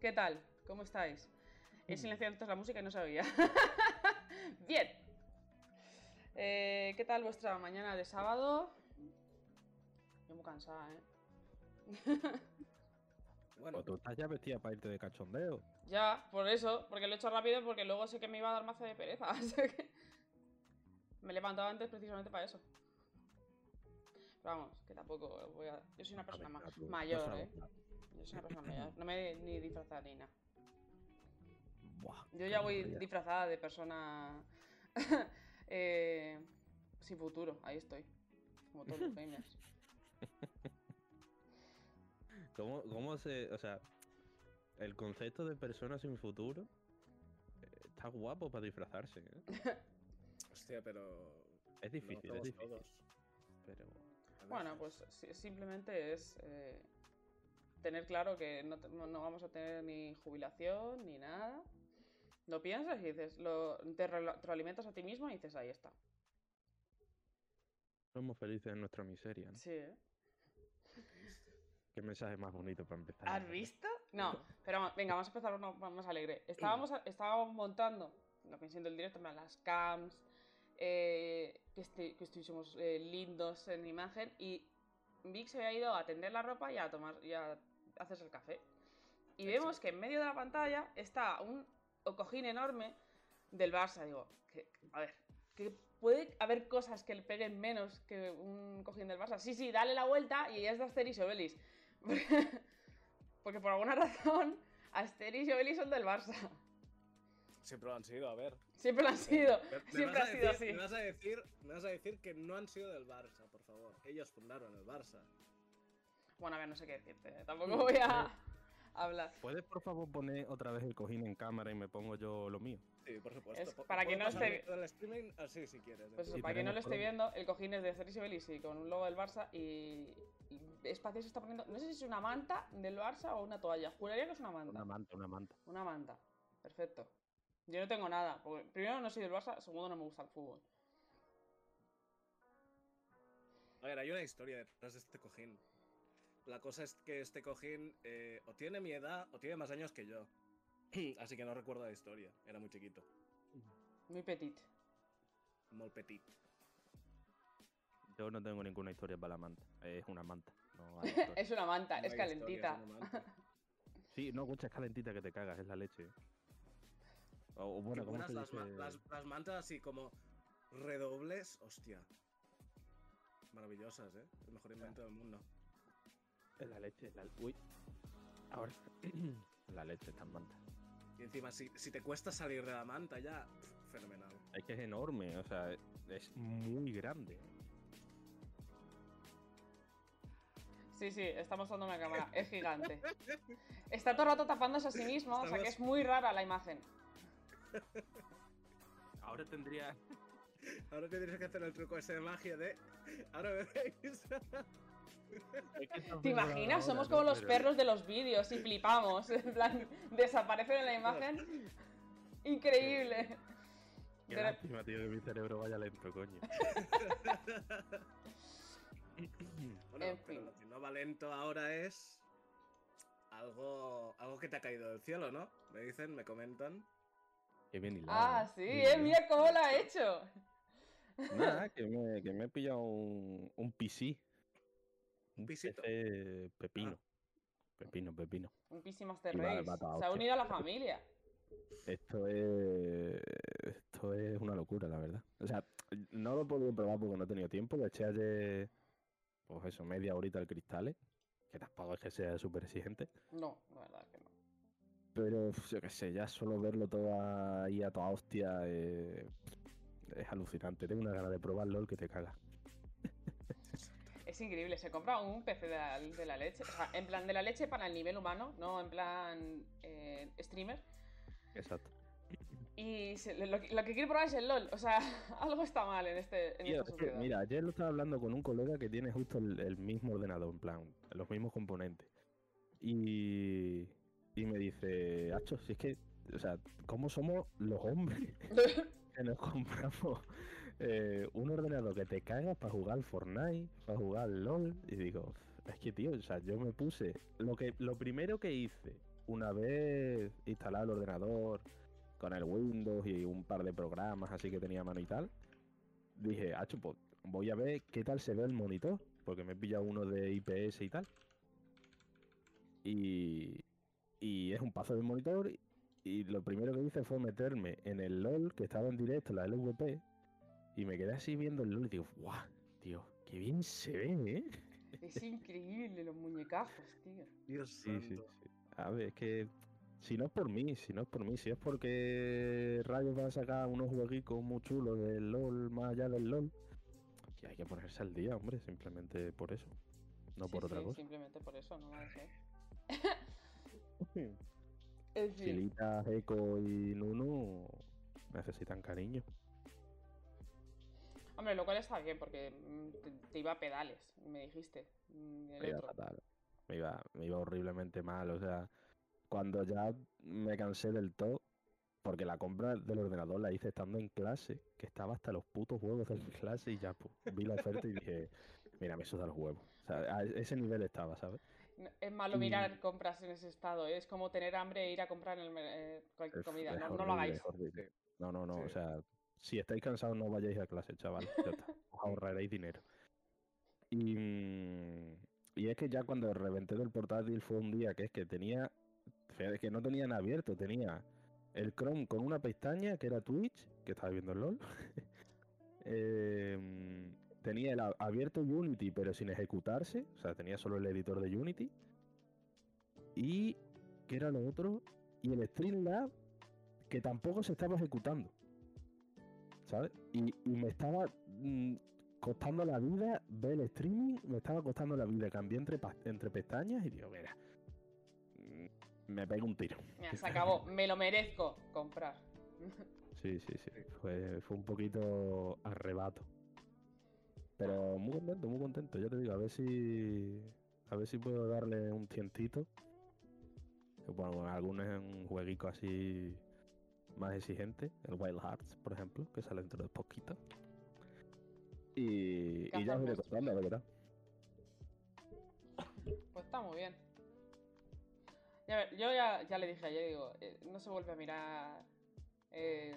¿Qué tal? ¿Cómo estáis? He silenciado entonces la música y no se oía. Bien. Eh, ¿Qué tal vuestra mañana de sábado? Yo muy cansada, ¿eh? Bueno, Pues tú estás ya vestida para irte de cachondeo. Ya, por eso, porque lo he hecho rápido porque luego sé que me iba a dar mazo de pereza. así que me he levantado antes precisamente para eso. Pero vamos, que tampoco voy a... Yo soy una persona ma- Venga, tú, mayor, ¿eh? Votar. Yo soy una persona mayor. No me he ni disfrazado ni nada. Buah, Yo ya voy disfrazada de persona eh, sin futuro. Ahí estoy. Como todos los gamers. ¿Cómo, ¿Cómo se.? O sea, el concepto de persona sin futuro eh, está guapo para disfrazarse. ¿eh? hostia, pero. Es difícil, no es difícil. todos. Pero. Bueno, pues si- simplemente es eh, tener claro que no, no vamos a tener ni jubilación ni nada. Lo piensas y dices, lo, te re- retroalimentas a ti mismo y dices, ahí está. Somos felices en nuestra miseria. ¿no? Sí, ¿eh? Qué mensaje más bonito para empezar. ¿Has visto? No, pero venga, vamos a empezar uno más alegre. Estábamos, estábamos montando, lo que siento el directo, las cams, eh, que, este- que estuviésemos eh, lindos en imagen y Vic se había ido a tender la ropa y a tomar y a hacerse el café. Y vemos que en medio de la pantalla está un cojín enorme del Barça. Digo, que, a ver, que puede haber cosas que le peguen menos que un cojín del Barça. Sí, sí, dale la vuelta y es de Asterix y Obelix. Porque por alguna razón, Asterix y Obelix son del Barça. Siempre lo han sido, a ver. Siempre lo han sido. Me- me Siempre ha sido decir- así. Me vas, a decir, me vas a decir que no han sido del Barça, por favor. Ellos fundaron el Barça. Bueno, a ver, no sé qué decirte. Tampoco voy a hablar. ¿Puedes, por favor, poner otra vez el cojín en cámara y me pongo yo lo mío? Sí, por supuesto. Es para quien no pasarme esté- todo el streaming así si quieres. Pues eso, Sí, para quien no lo esté viendo, el cojín es de Obelix y con un logo del Barça y, y Espacio se está poniendo... No sé si es una manta del Barça o una toalla. Juraría que es una manta. Una manta, una manta. Una manta. Perfecto. Yo no tengo nada. Porque primero no soy del Barça, segundo no me gusta el fútbol. A ver, hay una historia detrás de este cojín. La cosa es que este cojín eh, o tiene mi edad o tiene más años que yo. Así que no recuerdo la historia. Era muy chiquito. Muy petit. Molt petit. Yo no tengo ninguna historia para la manta. Es una manta. No hay historia. Es una manta, No es calentita. historia, es una manta. sí, no, escucha, es calentita que te cagas, es la leche. O, o bueno, Qué ¿cómo buenas se las, dice? las mantas así como redobles. Hostia. Maravillosas, ¿eh? El mejor invento del mundo. La leche, la... Uy. Ahora. la leche está en manta. Y encima, si, si te cuesta salir de la manta ya, fenomenal. Es que es enorme, o sea, es muy grande. Sí, sí, está mostrando una cámara. Es gigante. Está todo el rato tapándose a sí mismo, o sea que es muy rara la imagen. Ahora tendría. Ahora tendrías que hacer el truco ese de magia de. Ahora me veis. ¿Te imaginas? Somos como los perros de los vídeos y flipamos. En plan, desaparecen en la imagen. Increíble. Qué lástima, tío, que mi cerebro vaya lento, coño. Bueno, En pero fin. lo que no va lento ahora es. Algo, algo que te ha caído del cielo, ¿no? Me dicen, me comentan. Qué bien hilado. Ah, sí, eh, bien. mira cómo lo ha hecho. Nada, que me, que me he pillado un, un PC. Un pisito. PC pepino. Pepino, pepino. Un PC Master Y va- Race. va a toda Se ha unido a la familia. Esto es. Esto es una locura, la verdad. O sea, no lo he podido probar porque no he tenido tiempo. Le eché ayer. Pues eso, media horita al cristales. Que tampoco es que sea súper exigente. No, la verdad es que no. Pero yo qué sé, ya solo verlo todo ahí a toda hostia eh, es alucinante. Tengo una gana de probar LOL que te caga. Es increíble, se compra un PC de la, de la leche. O sea, en plan de la leche para el nivel humano, no en plan eh, streamer. Exacto. Y se- lo, que- lo que quiere probar es el LOL. O sea, algo está mal en, este, en esta sociedad. mira, ayer lo estaba hablando con un colega que tiene justo el, el mismo ordenador, en plan, los mismos componentes. Y, y me dice, Hacho, si es que, o sea, ¿cómo somos los hombres que nos compramos eh, un ordenador que te cagas para jugar Fortnite, para jugar LOL? Y digo, es que, tío, o sea, yo me puse, lo, que, lo primero que hice, una vez instalado el ordenador con el Windows y un par de programas así que tenía mano y tal, dije, Hacho, pues voy a ver qué tal se ve el monitor, porque me he pillado uno de IPS y tal. Y, y es un paso del monitor. Y lo primero que hice fue meterme en el LOL, que estaba en directo, la LVP, y me quedé así viendo el LOL y digo, ¡guau! Tío, qué bien se ve, ¿eh? Es increíble los muñecazos, tío. Dios Sí, sí, santo. sí. A ver, es que si no es por mí, si no es por mí, si es porque Rayos va a sacar unos jueguitos muy chulos del LOL más allá del LOL, que hay que ponerse al día, hombre, simplemente por eso, no Sí, por otra sí, cosa. Simplemente por eso, no va a ser. En fin. Chilita, Eco y Nunu necesitan cariño. Hombre, lo cual está bien porque mm, te, te iba a pedales, me dijiste. mm, el Me iba otro. fatal. Me iba, me iba horriblemente mal. O sea, cuando ya me cansé del todo, porque la compra del ordenador la hice estando en clase, que estaba hasta los putos huevos de la clase y ya pues, vi la oferta y dije, mira, me suda los huevos. O sea, a ese nivel estaba, ¿sabes? Es malo Y- mirar compras en ese estado, ¿eh? es como tener hambre e ir a comprar en el, eh, cualquier Es- comida. es No, no lo hagáis. No, no, no. O sea, si estáis cansados, no vayáis a clase, chaval. Ya está. Os ahorraréis dinero. Y, mm, y es que ya cuando reventé del portátil fue un día que es que tenía. fíjate que no tenían abierto, tenía el Chrome con una pestaña que era Twitch, que estaba viendo el LOL. Em, tenía el abierto Unity, pero sin ejecutarse. O sea, tenía solo el editor de Unity. Y. ¿Qué era lo otro? Y el Streamlab, que tampoco se estaba ejecutando. ¿Sabes? Y, y me estaba mm, costando la vida ver el streaming, me estaba costando la vida. Cambié entre, entre pestañas y digo, mira, mm, me pego un tiro. Se acabó, me lo merezco comprar. Sí, sí, sí. Fue, fue un poquito arrebato. Pero muy contento, muy contento. Ya te digo, a ver si. A ver si puedo darle un tientito. Bueno, algún jueguico así más exigente. El Wild Hearts, por ejemplo, que sale dentro de poquito. Y, y ya os iré contando, la verdad. Pues está muy bien. Ya ver, yo ya, ya le dije ayer, digo, eh, no se vuelve a mirar eh,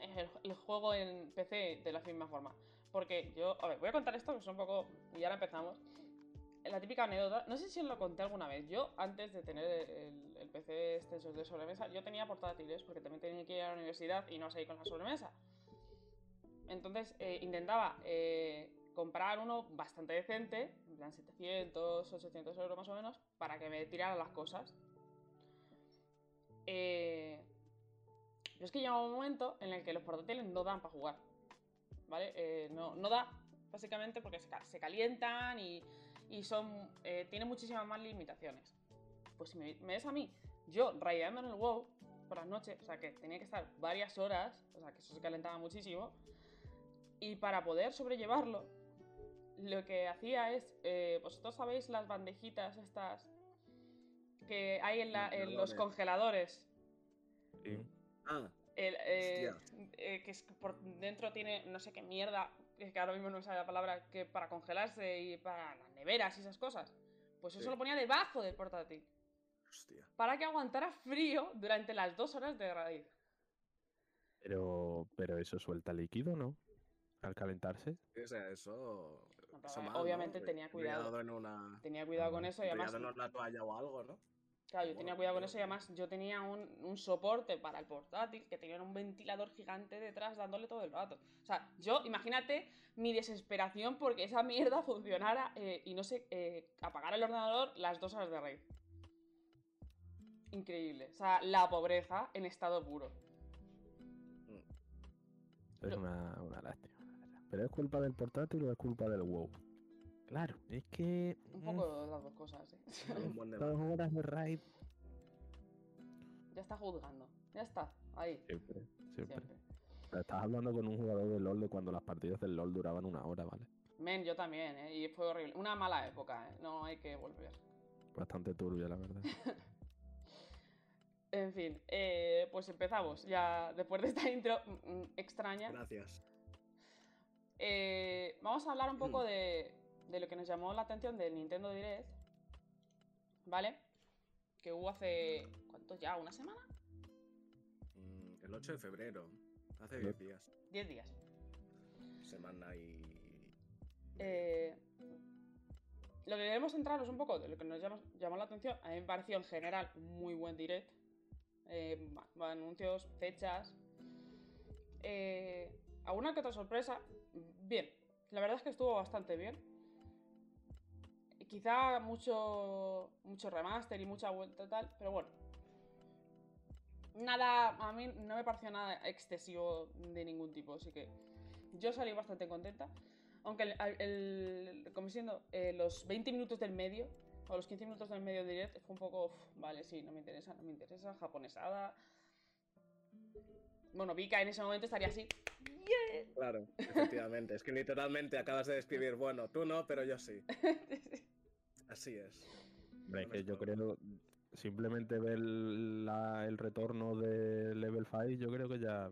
el, el juego en PC de la misma forma. Porque yo, a ver, voy a contar esto que es un poco, y ahora empezamos. La típica anécdota, no sé si os lo conté alguna vez. Yo, antes de tener el, el PC extensos de sobremesa, yo tenía portátiles porque también tenía que ir a la universidad y no seguir con la sobremesa. Entonces eh, intentaba eh, comprar uno bastante decente, en plan 700, 800 euros más o menos, para que me tirara las cosas. Eh, pero es que llega un momento en el que los portátiles no dan para jugar. ¿Vale? Eh, no, no da, básicamente porque se, se calientan y, y son. eh, tienen muchísimas más limitaciones. Pues si me, me ves a mí, yo rayando en el WoW por las noches, o sea que tenía que estar varias horas, o sea que eso se calentaba muchísimo. Y para poder sobrellevarlo, lo que hacía es, eh, vosotros sabéis las bandejitas estas que hay en, la- en los Congeladores. Sí. Ah, El, eh, Hostia. eh, que es por dentro tiene no sé qué mierda, que ahora mismo no me sale la palabra, que para congelarse y para las neveras y esas cosas. Pues eso Sí. lo ponía debajo del portátil, hostia. para que aguantara frío durante las dos horas de raíz. Pero, pero eso suelta líquido, ¿no? Al calentarse. O sea, eso. No Eso mal, ¿no? obviamente tenía cuidado. En una. Tenía cuidado con eso y además. En una toalla o algo, ¿no? Claro, yo tenía cuidado con eso y además yo tenía un, un soporte para el portátil que tenía un ventilador gigante detrás dándole todo el rato. O sea, yo, imagínate mi desesperación porque esa mierda funcionara eh, y no sé, eh, apagar el ordenador las dos horas de raid. Increíble. O sea, la pobreza en estado puro. Es una, una lástima. ¿Pero es culpa del portátil o es culpa del WoW? Claro, es que. Un poco de las dos cosas, ¿eh? Dos horas de raid. ya está juzgando. Ya está. Ahí. Siempre, siempre. Siempre. Estás hablando con un jugador de LOL de cuando las partidas del LOL duraban una hora, ¿vale? Men, yo también, ¿eh? Y fue horrible. Una mala época, ¿eh? No hay que volver. Bastante turbia, la verdad. En fin, eh, pues empezamos. Ya después de esta intro mm, mm, extraña. Gracias. Eh, vamos a hablar un poco de, de lo que nos llamó la atención del Nintendo Direct. ¿Vale? Que hubo hace. ¿Cuánto ya? ¿Una semana? Mm, El 8 de febrero. Hace Yep. 10 días. Diez días. Semana y. Eh, lo que queremos centrarnos un poco de lo que nos llamó, llamó la atención. A mí me pareció en general un muy buen direct. Eh, anuncios, fechas. Eh, alguna que otra sorpresa. Bien. La verdad es que estuvo bastante bien. Quizá mucho, mucho remaster y mucha vuelta tal, pero bueno. Nada, a mí no me pareció nada excesivo de ningún tipo, así que yo salí bastante contenta. Aunque el- como siendo eh, los 20 minutos del medio, o los 15 minutos del medio direct, fue un poco, uf, vale, sí, no me interesa, no me interesa, japonesada. Bueno, Vika en ese momento estaría así. "Yeah". Claro, efectivamente. es que literalmente acabas de describir, bueno, tú no, pero yo sí. Así es. Hombre, es No que yo creo. Simplemente ver la- el retorno de Level 5, yo creo que ya.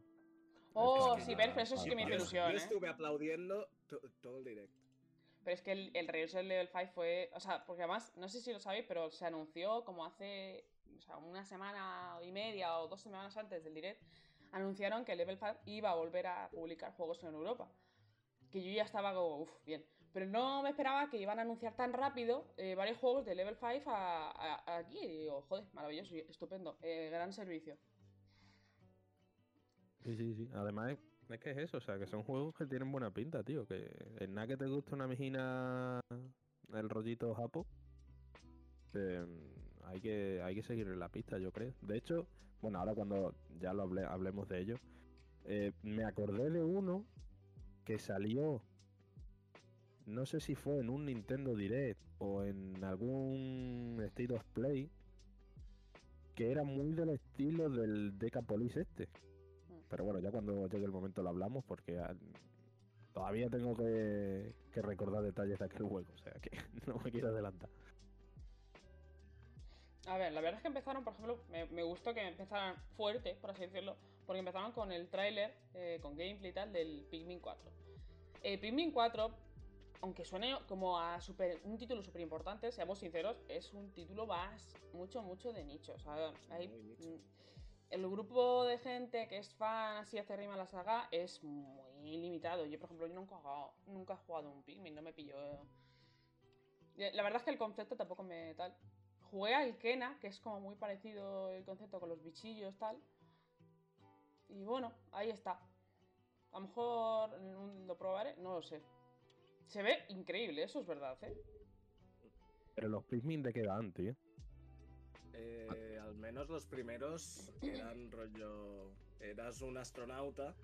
Oh, Es que sí, ver, pero eso sí que me hizo ilusión, Yo ¿eh? estuve aplaudiendo to- todo el directo. Pero es que el, el regreso del Level 5 fue. O sea, porque además, no sé si lo sabéis, pero se anunció como hace. O sea, una semana y media o dos semanas antes del direct. Anunciaron que Level 5 iba a volver a publicar juegos en Europa. Que yo ya estaba como, uff, bien. Pero no me esperaba que iban a anunciar tan rápido eh, varios juegos de Level 5 a, a- a aquí. Y digo, joder, maravilloso, estupendo. eh, gran servicio. Sí, sí, sí. Además, es- que es eso, o sea, que son juegos que tienen buena pinta, tío. Que en nada que te guste una mijina, el rollito japo, eh, hay, que, hay que seguir en la pista, yo creo. De hecho, bueno, ahora cuando ya lo hable- hablemos de ello, eh, me acordé de uno que salió, no sé si fue en un Nintendo Direct o en algún State of Play, que era muy del estilo del Decapolis este. Pero bueno, ya cuando llegue el momento lo hablamos porque ah, todavía tengo que, que recordar detalles de aquel juego, o sea que no me quiero adelantar. A ver, la verdad es que empezaron, por ejemplo, me, me gustó que empezaran fuerte, por así decirlo, porque empezaron con el tráiler, eh, con gameplay y tal, del Pikmin 4. El Pikmin 4, aunque suene como a super- un título súper importante, seamos sinceros, es un título más, mucho, mucho de nicho. O sea, hay, Muy nicho. El grupo de gente que es fan así acérrima a la saga es muy limitado. Yo, por ejemplo, yo nunca he jugado, nunca he jugado un Pikmin, no me pilló. eh. La verdad es que el concepto tampoco me tal. Jugué al Kena, que es como muy parecido el concepto con los bichillos, tal. Y bueno, ahí está. A lo mejor lo probaré, no lo sé. Se ve increíble, eso es verdad, ¿eh? Pero los Pikmin de qué dan, tío. Eh, al menos los primeros eran rollo. Eras un astronauta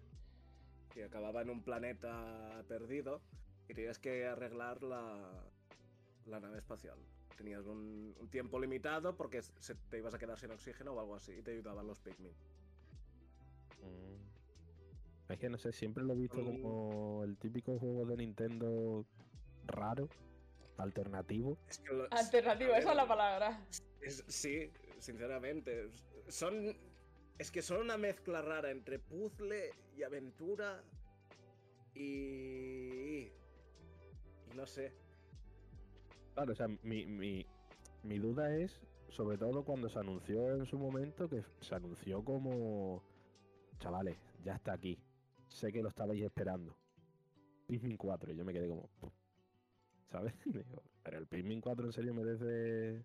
que acababa en un planeta perdido y tenías que arreglar la, la nave espacial. Tenías un, un tiempo limitado porque se- te ibas a quedar sin oxígeno o algo así y te ayudaban los Pikmin. Es que no sé, siempre lo he visto Mm. como el típico juego de Nintendo raro, alternativo. Es que Alternativo, esa es la palabra. es- sí, sinceramente. Son. Es que son una mezcla rara entre puzzle y aventura. Y. Y no sé. Claro, o sea, mi, mi, mi duda es, sobre todo cuando se anunció en su momento, que se anunció como, chavales, ya está aquí. Sé que lo estabais esperando. Pikmin 4, y yo me quedé como... ¿sabes? Digo, pero el Pikmin 4 en serio merece,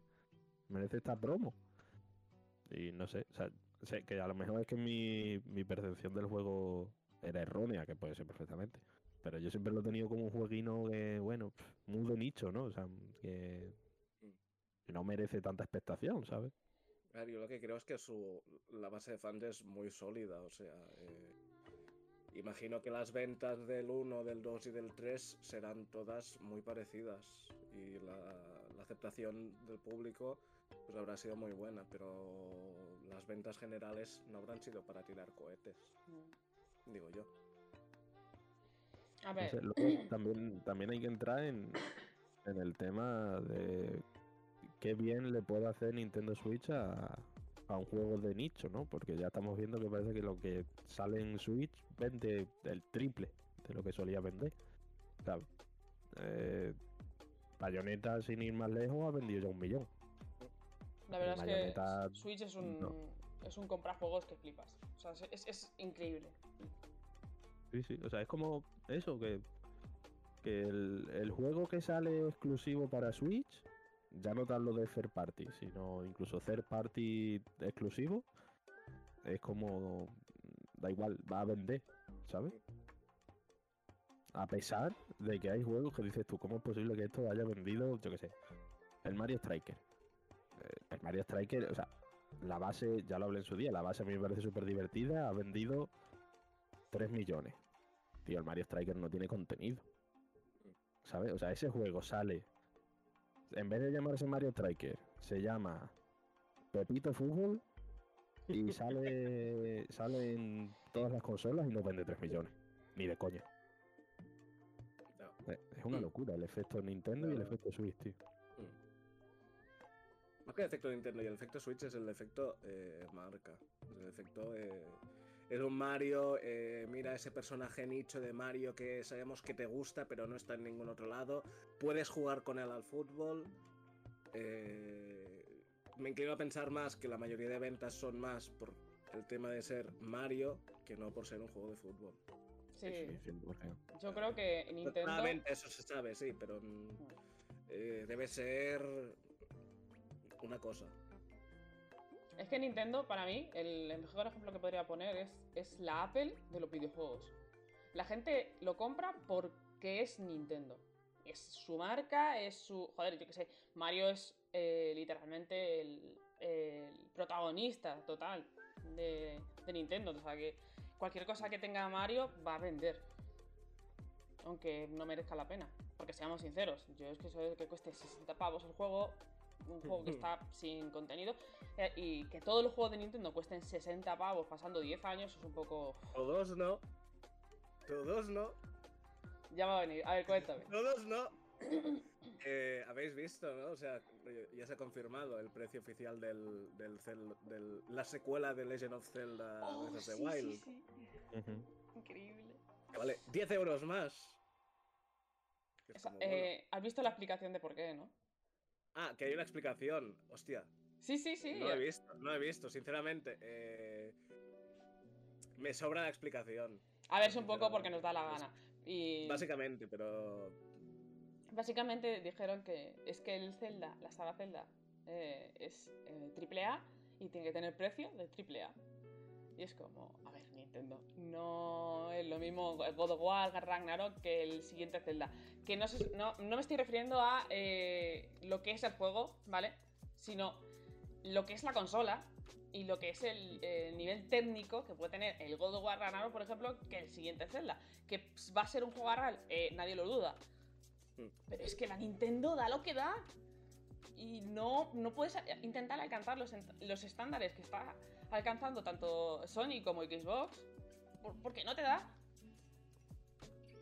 merece esta promo. Y no sé, o sea, sé que a lo mejor es que mi, mi percepción del juego era errónea, que puede ser perfectamente. Pero yo siempre lo he tenido como un jueguino que, bueno, muy de nicho, ¿no? O sea, que, que no merece tanta expectación, ¿sabes? A ver, yo lo que creo es que su, la base de fans es muy sólida, o sea, eh, imagino que las ventas del 1, del 2 y del 3 serán todas muy parecidas y la, la aceptación del público pues habrá sido muy buena, pero las ventas generales no habrán sido para tirar cohetes, digo yo. A No ver, sé, luego también, también hay que entrar en, en el tema de qué bien le puede hacer Nintendo Switch a, a un juego de nicho, ¿no? Porque ya estamos viendo que parece que lo que sale en Switch vende el triple de lo que solía vender. ¿sabes? Eh, Bayonetta, sin ir más lejos, ha vendido ya un millón. la verdad es que Switch es un, no. es un comprar juegos que flipas. O sea, es, es- es increíble. Sí, sí, o sea, es como eso, que, que el, el juego que sale exclusivo para Switch, ya no tan lo de third party, sino incluso third party exclusivo, es como, da igual, va a vender, ¿sabes? A pesar de que hay juegos que dices tú, ¿cómo es posible que esto haya vendido, yo qué sé, el Mario Striker? Eh, el Mario Striker, o sea, la base, ya lo hablé en su día, la base a mí me parece súper divertida, ha vendido 3 millones. Tío, el Mario Striker no tiene contenido. ¿Sabes? O sea, ese juego sale. En vez de llamarse Mario Striker, se llama Pepito Fútbol y sale, sale en todas las consolas y no vende 3 millones. Ni de coña. No. Es una locura el efecto Nintendo y el efecto Switch, tío. Más que el efecto Nintendo y el efecto Switch es el efecto eh, marca. El efecto eh, es un Mario, eh, mira ese personaje nicho de Mario que sabemos que te gusta pero no está en ningún otro lado. Puedes jugar con él al fútbol. Eh, me inclino a pensar más que la mayoría de ventas son más por el tema de ser Mario que no por ser un juego de fútbol. Sí, 100%. yo creo que Nintendo. Claramente eso se sabe, sí, pero mm, eh, debe ser una cosa. Es que Nintendo, para mí, el, el mejor ejemplo que podría poner es, es la Apple de los videojuegos. La gente lo compra porque es Nintendo. Es su marca, es su. Joder, yo qué sé. Mario es eh, literalmente el, el protagonista total de, Nintendo. O sea que cualquier cosa que tenga Mario va a vender. Aunque no merezca la pena. Porque seamos sinceros, yo es que eso de que cueste 60 pavos el juego, un juego que está sin contenido, eh, y que todos los juegos de Nintendo cuesten 60 pavos pasando 10 años es un poco. Todos no. Todos no. Ya va a venir. A ver, cuéntame. Todos no. Eh, Habéis visto, ¿no? O sea, ya se ha confirmado el precio oficial del, del, Zel- del- la secuela de Legend of Zelda Oh, Breath of the sí, Wild. sí, sí. Increíble. Vale 10 euros más. Esa- eh, ¿Has visto la explicación de por qué, no? Ah, que hay una explicación. Hostia. Sí, sí, sí. No he visto, no he visto, sinceramente. eh, me sobra la explicación. A ver, es un poco porque nos da la gana. Y Básicamente, pero. básicamente dijeron que es que el Zelda, la saga Zelda, eh, es eh, triple A y tiene que tener precio de triple A. Y es como, a ver, Nintendo, no es lo mismo God of War, Ragnarok que el siguiente Zelda. Que no, se- no, no me estoy refiriendo a eh, lo que es el juego, ¿vale? Sino lo que es la consola y lo que es el, el nivel técnico que puede tener el God of War Ragnarok, por ejemplo, que el siguiente Zelda. Que va a ser un juego real, eh, nadie lo duda. Mm. Pero es que la Nintendo da lo que da. Y no, no puedes intentar alcanzar los, los estándares que está alcanzando tanto Sony como Xbox. por- porque no te da.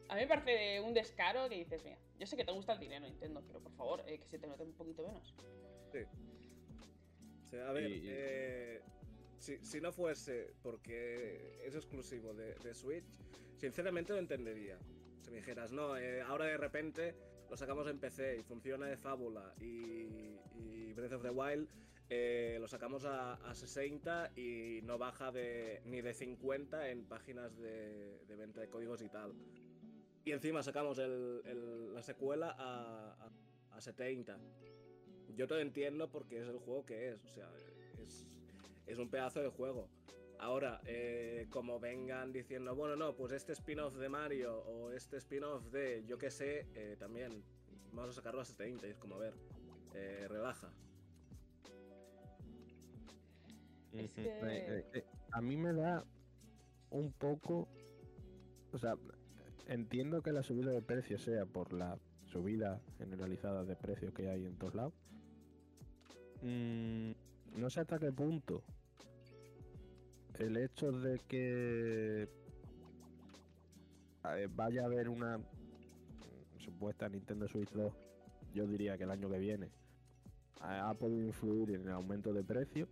A mí me parece un descaro que dices, mira, yo sé que te gusta el dinero, Nintendo, pero por favor, eh, que se te note un poquito menos. Sí. O sea, a ver, y- eh, si, si no fuese porque es exclusivo de, de Switch, sinceramente lo entendería. Si me dijeras, no, eh, ahora de repente lo sacamos en PC y funciona de fábula y, y Breath of the Wild eh, lo sacamos a, a 60 y no baja de, ni de 50 en páginas de, de venta de códigos y tal. Y encima sacamos el- el- la secuela a, a, a 70. Yo te lo entiendo porque es el juego que es. O sea, es, es un pedazo de juego. Ahora, eh, como vengan diciendo, bueno, no, pues este spin-off de Mario o este spin-off de, yo qué sé, eh, también vamos a sacarlo a 70. Y es como, a ver, eh, relaja. Es Ujú. que- Eh, eh, a mí me da un poco. O sea, entiendo que la subida de precios sea por la subida generalizada de precios que hay en todos lados. Mm, no sé hasta qué punto el hecho de que eh, vaya a haber una supuesta Nintendo Switch 2, yo diría que el año que viene, ha ha podido influir en el aumento de precios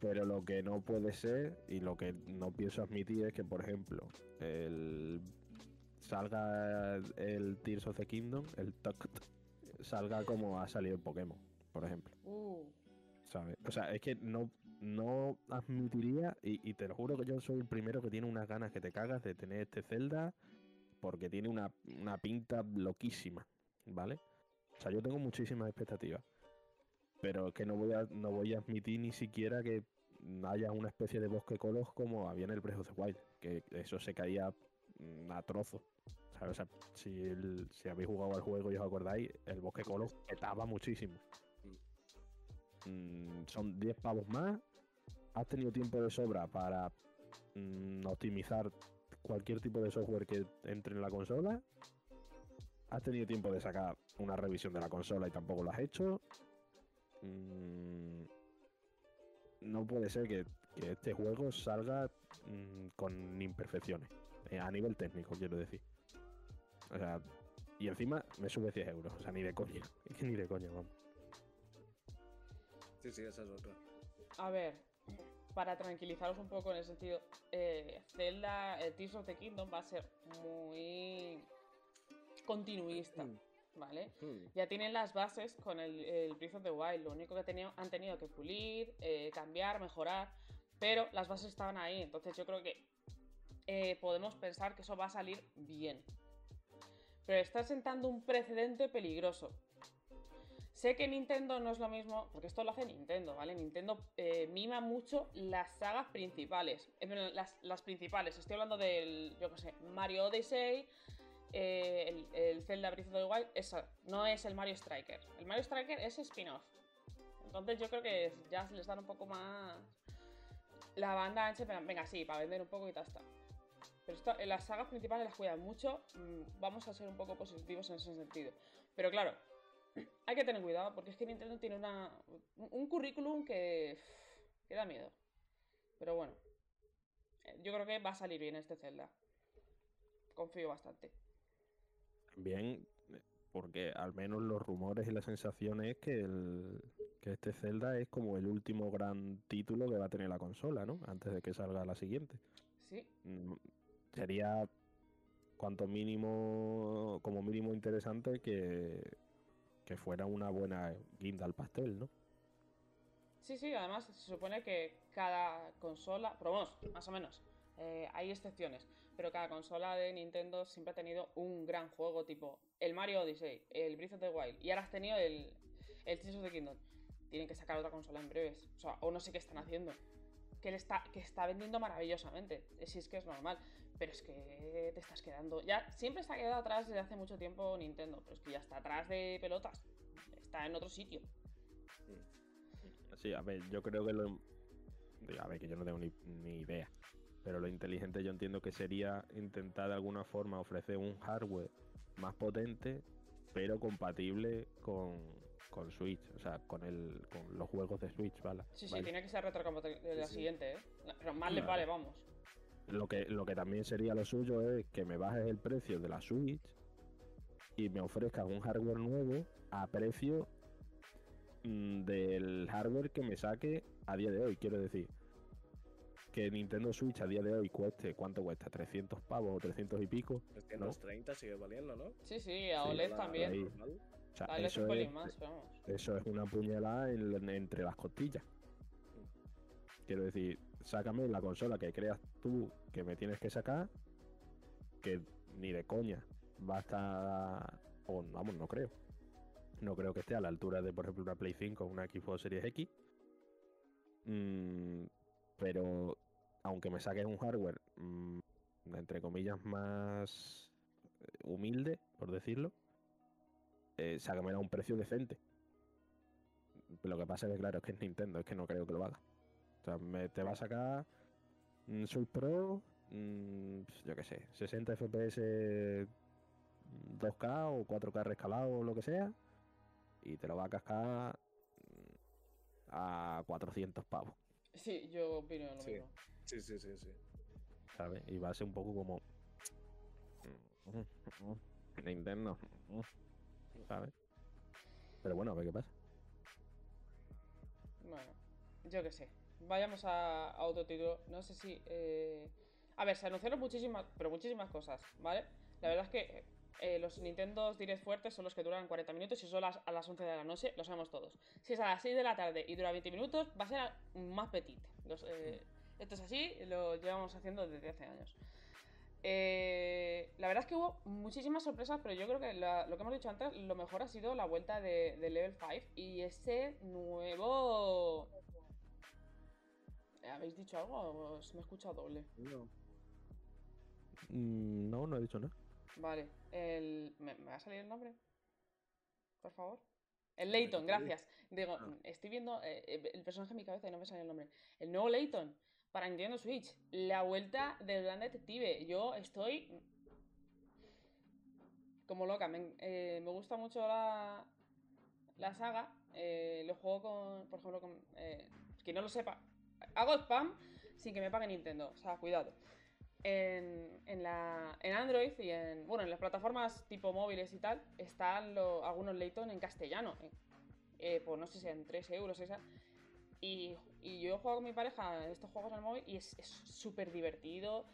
pero lo que no puede ser y lo que no pienso admitir es que, por ejemplo, el salga el Tears of the Kingdom, el Toct, salga como ha salido en Pokémon, por ejemplo. Uh, ¿Sabes? O sea, es que no, no admitiría, y, y te lo juro que yo soy el primero que tiene unas ganas que te cagas de tener este Zelda, porque tiene una, una pinta loquísima, ¿vale? O sea, yo tengo muchísimas expectativas. Pero es que no voy a, no voy a admitir ni siquiera que haya una especie de bosque colos como había en el Breath of the que eso se caía mm, a trozos. O si, si habéis jugado al juego y os acordáis, el bosque colos petaba muchísimo. Mm, son 10 pavos más. Has tenido tiempo de sobra para mm, optimizar cualquier tipo de software que entre en la consola. Has tenido tiempo de sacar una revisión de la consola y tampoco lo has hecho. Mm, no puede ser que, que este juego salga mm, con imperfecciones. eh, a nivel técnico, quiero decir. O sea, y encima me sube 10 euros. O sea, ni de coña. Es que ni de coña, vamos. Sí, sí, esa es otra. a ver, para tranquilizaros un poco en el sentido, eh, Zelda, el Tears of the Kingdom va a ser muy continuista, Mm. ¿Vale? Ya tienen las bases con el, el Breath of the Wild. Lo único que tenido- han tenido que pulir, eh, cambiar, mejorar. Pero las bases estaban ahí. Entonces yo creo que eh, podemos pensar que eso va a salir bien. Pero está sentando un precedente peligroso. Sé que Nintendo no es lo mismo, porque esto lo hace Nintendo, ¿vale? Nintendo eh, mima mucho las sagas principales. Eh, bueno, las, las principales, estoy hablando del, yo qué sé, Mario Odyssey, eh, el, el Zelda Breath of the Wild, eso, no es el Mario Striker. El Mario Striker es spin-off. Entonces yo creo que ya les dan un poco más la banda ancha, pero venga, sí, para vender un poco y ya está. Pero esto, en las sagas principales las cuidan mucho, mm, vamos a ser un poco positivos en ese sentido. Pero claro, hay que tener cuidado porque es que Nintendo tiene una, un- un currículum que, que da miedo. Pero bueno, eh, yo creo que va a salir bien este Zelda. Confío bastante. También, eh, porque al menos los rumores y la sensación es que, el, que este Zelda es como el último gran título que va a tener la consola, ¿no? Antes de que salga la siguiente. Sí, Mm, Sería cuanto mínimo, como mínimo interesante que, que fuera una buena guinda al pastel, ¿no? Sí, sí, además se supone que cada consola, pero vamos, más o menos, eh, hay excepciones, pero cada consola de Nintendo siempre ha tenido un gran juego tipo el Mario Odyssey, el Breath of the Wild, y ahora has tenido el, el Tears of the Kingdom. Tienen que sacar otra consola en breves, o sea, o no sé qué están haciendo. Que, le está, que está vendiendo maravillosamente, si es que es normal, pero es que te estás quedando, ya siempre está quedado atrás desde hace mucho tiempo Nintendo, pero es que ya está atrás de pelotas, está en otro sitio. Sí, a ver, yo creo que lo. A ver, que yo no tengo ni, ni idea. Pero lo inteligente yo entiendo que sería intentar de alguna forma ofrecer un hardware más potente, pero compatible con, con Switch, o sea, con el con los juegos de Switch, ¿vale? Sí, sí, Vale. tiene que ser retrocompatible la sí. siguiente, ¿eh? Pero más le Vale. vale, vamos. Lo que, lo que también sería lo suyo es que me bajes el precio de la Switch y me ofrezcas un hardware nuevo a precio mm, del hardware que me saque a día de hoy. Quiero decir, que Nintendo Switch a día de hoy cueste, ¿cuánto cuesta? ¿300 pavos o 300 y pico? 330 sigue valiendo, ¿no? Sí, sí, a OLED también. O sea, A OLED un eso es, pelín más, pero vamos. eso es una puñalada en- entre las costillas. Quiero decir, sácame la consola que creas tú que me tienes que sacar, que ni de coña va a estar, o vamos, no creo. No creo que esté a la altura de, por ejemplo, una Play 5 o una Xbox Series X. Mm, pero aunque me saquen un hardware, mm, entre comillas, más eh, humilde, por decirlo, eh, a un precio decente. Lo que pasa es que, claro, es que es Nintendo, es que no creo que lo haga. O sea, me, te va a sacar un Soul Pro, mm, yo qué sé, 60 FPS 2K o 4K rescalado o lo que sea, y te lo va a cascar mm, a 400 pavos, Sí, yo opino lo Sí. mismo. Sí, sí, sí, sí. ¿sabes? Y va a ser un poco como... Nintendo, ¿sabes? Pero bueno, a ver qué pasa. Bueno, yo qué sé. Vayamos a, a otro título. No sé si. eh, A ver, se anunciaron muchísimas, pero muchísimas cosas, ¿vale? La verdad es que eh, los Nintendo Direct fuertes son los que duran 40 minutos y son las, a las 11 de la noche, lo sabemos todos. Si es a las 6 de la tarde y dura 20 minutos, va a ser más petit. Los, eh, esto es así, lo llevamos haciendo desde hace años. Eh, la verdad es que hubo muchísimas sorpresas, pero yo creo que la- lo que hemos dicho antes, lo mejor ha sido la vuelta de, de Level 5 y ese nuevo... ¿Habéis dicho algo os me he escuchado doble? No. Mm, No, no he dicho nada. Vale, el... ¿Me, me va a salir el nombre? Por favor. El Layton, gracias. Digo, Ah. estoy viendo eh, eh, el personaje en mi cabeza y no me sale el nombre. El nuevo Layton para Nintendo Switch. La vuelta del gran detective. Yo estoy como loca. Me, eh, me gusta mucho la, la saga. Eh, lo juego con, por ejemplo, con... Quien no lo sepa, hago spam sin que me pague Nintendo. O sea, cuidado. En, en, la, en Android y en, bueno, en las plataformas tipo móviles y tal, están lo- algunos Layton en castellano. eh, eh, pues no sé si en 3 euros esa. Y, y yo he jugado con mi pareja estos juegos en el móvil y es súper divertido.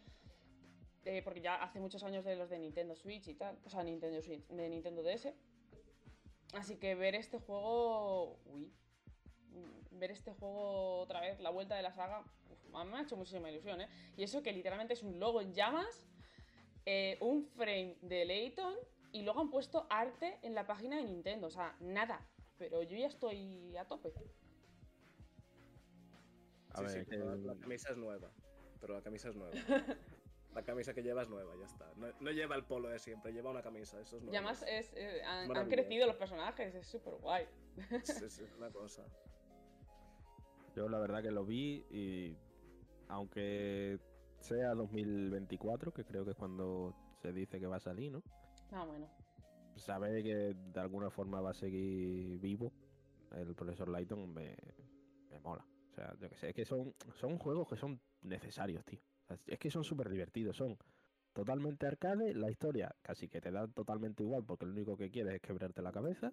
eh, porque ya hace muchos años de los de Nintendo Switch y tal. O sea, Nintendo Switch, de Nintendo DS. Así que ver este juego. Uy. Ver este juego otra vez, la vuelta de la saga, uf, a mí me ha hecho muchísima ilusión, ¿eh? Y eso que literalmente es un logo en llamas, eh, un frame de Layton y luego han puesto arte en la página de Nintendo. O sea, nada. Pero yo ya estoy a tope. A sí, ver, sí, la, la camisa es nueva. Pero la camisa es nueva. la camisa que lleva es nueva, ya está. No, no lleva el polo de siempre, lleva una camisa, eso es Y nuevo. además es, eh, han, han crecido los personajes, es súper guay. Es- es una cosa. Yo la verdad que lo vi y aunque sea 2024, que creo que es cuando se dice que va a salir, ¿no? Ah, bueno. Sabe que de alguna forma va a seguir vivo el profesor Layton me, me mola. O sea, yo que sé, es que son, son juegos que son necesarios, tío. O sea, es que son súper divertidos, son totalmente arcade, la historia casi que te da totalmente igual porque lo único que quieres es quebrarte la cabeza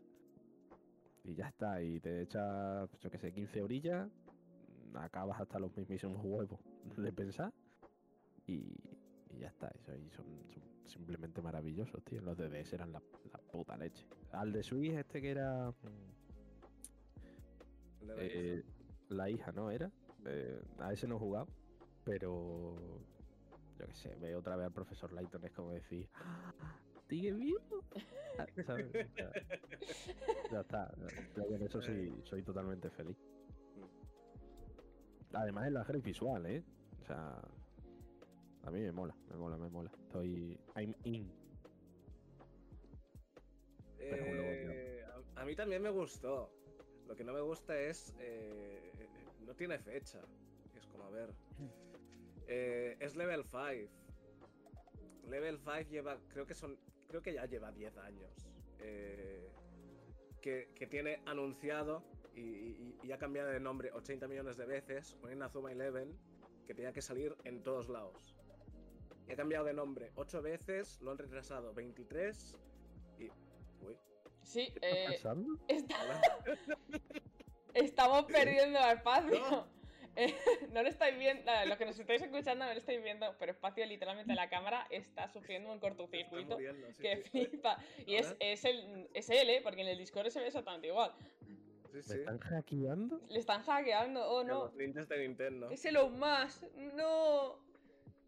y ya está, y te echas, yo que sé, 15 orillas, acabas hasta los mismísimos huevos de pensar y, y ya está, eso ahí son, son simplemente maravillosos, tío. Los de DS eran la, la puta leche. Al de Switch este que era... mm, hija. eh, la hija, ¿no? Era. Eh, a ese no he jugado, pero yo qué sé, veo otra vez al profesor Layton, es como decir, "Ah, ¿sigue vivo? Ah, ya está, yo con eso sí, soy totalmente feliz. Además la gris visual, ¿eh? O sea, a mí me mola, me mola, me mola. Estoy, I'm in. Eh, a, a mí también me gustó. Lo que no me gusta es. eh, no tiene fecha. Es como, a ver. Eh, es level 5. Level 5 lleva. Creo que son. Creo que ya lleva 10 años. eh, que, que tiene anunciado y, y- y ha cambiado de nombre 80 millones de veces. Un Inazuma Eleven que tenía que salir en todos lados. Y ha cambiado de nombre 8 veces, lo han retrasado 23 y. Uy. Sí, ¿Qué eh, está estamos perdiendo espacio. No. Eh, no lo estáis viendo, lo que nos estáis escuchando no lo estáis viendo, pero espacio literalmente la cámara está sufriendo un cortocircuito muriendo, sí, que sí. flipa. Y es, es, el, es él, ¿eh? porque en el Discord se ve exactamente igual. Sí, ¿Me sí. están hackeando? Le están hackeando, oh no. Los de Nintendo. Es Elon Musk, no.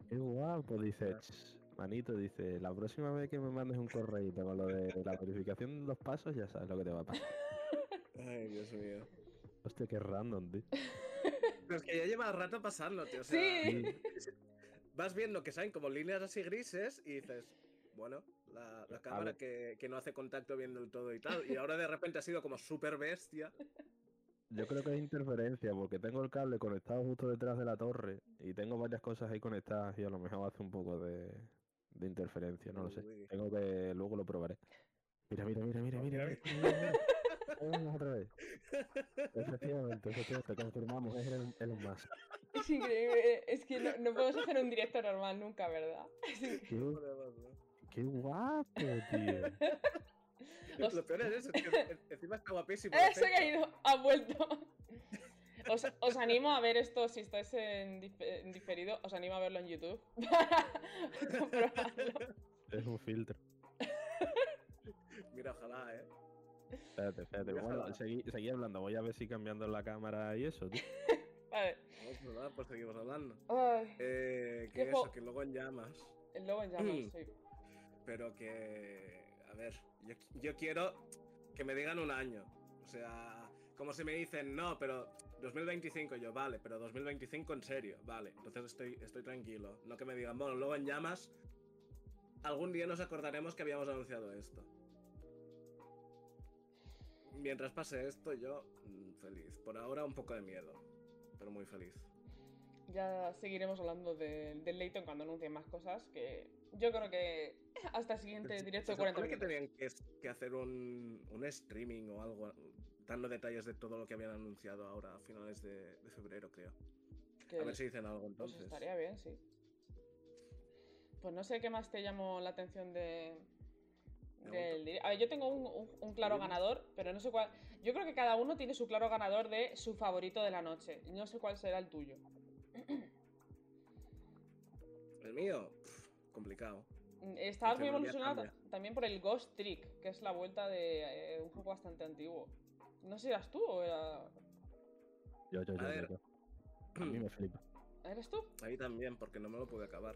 Qué guapo, dice. Ya. "Ch, Manito dice, la próxima vez que me mandes un correo con lo de la verificación de los pasos, ya sabes lo que te va a pasar. Ay, Dios mío. Hostia, qué random, tío. Pero es que ya lleva rato pasando, tío. O sea, Sí. Vas viendo que salen como líneas así grises y dices, bueno, la, la cámara que, que no hace contacto bien del todo y tal. Y ahora de repente ha sido como súper bestia. Yo creo que es interferencia, porque tengo el cable conectado justo detrás de la torre y tengo varias cosas ahí conectadas y a lo mejor hace un poco de, de interferencia, no lo sé. Uy. Tengo que, luego lo probaré. Mira, mira, mira, mira, mira. Mira, mira, mira, mira. Vamos otra vez. Efectivamente, efectivamente, confirmamos, es el, el más. Es increíble. Es que no, no podemos hacer un directo normal nunca, ¿verdad? Es increíble. Qué, guapo, tío. Os- Lo peor es eso, es que en- encima está guapísimo. ¡Eh, el se ha caído! ¡Ha vuelto! Os, os animo a ver esto si estáis en, dif- en diferido. Os animo a verlo en YouTube. Para comprobarlo. Es un filtro. Mira, ojalá, eh. Espérate, espérate. Mira, Bueno, seguí, seguí hablando. Voy a ver si cambiando la cámara y eso, tío. Vale. Vamos a probar, pues seguimos hablando. Ay, Eh, ¿Qué que eso, que luego en llamas. el lobo en llamas, sí. Pero que. A ver, yo, yo quiero que me digan un año. O sea, como si me dicen, no, pero 2025, yo, vale, pero 2025 en serio, vale. Entonces estoy, estoy tranquilo. No que me digan, bueno, luego en llamas. Algún día nos acordaremos que habíamos anunciado esto. Mientras pase esto, yo mm, feliz. Por ahora un poco de miedo, pero muy feliz. Ya seguiremos hablando de- del Layton cuando anuncie más cosas. Que yo creo que hasta el siguiente Se- directo de 40 supone que minutos. tenían que, hacer un, un streaming o algo dando detalles de todo lo que habían anunciado ahora a finales de, de febrero, creo. que- A ver si dicen algo Pues entonces. estaría bien, sí. Pues no sé qué más te llamó la atención de. del A ver, yo tengo un, un- un claro ganador, pero no sé cuál. Yo creo que cada uno tiene su claro ganador de su favorito de la noche. No sé cuál será el tuyo. El mío, complicado. Mm, Estabas muy evolucionado también por el Ghost Trick, que es la vuelta de eh, un juego bastante antiguo. No sé si eras tú o era. Yo, yo, yo, yo, ver. yo. A mí me flipa. ¿Eres tú? Ahí también, porque no me lo pude acabar.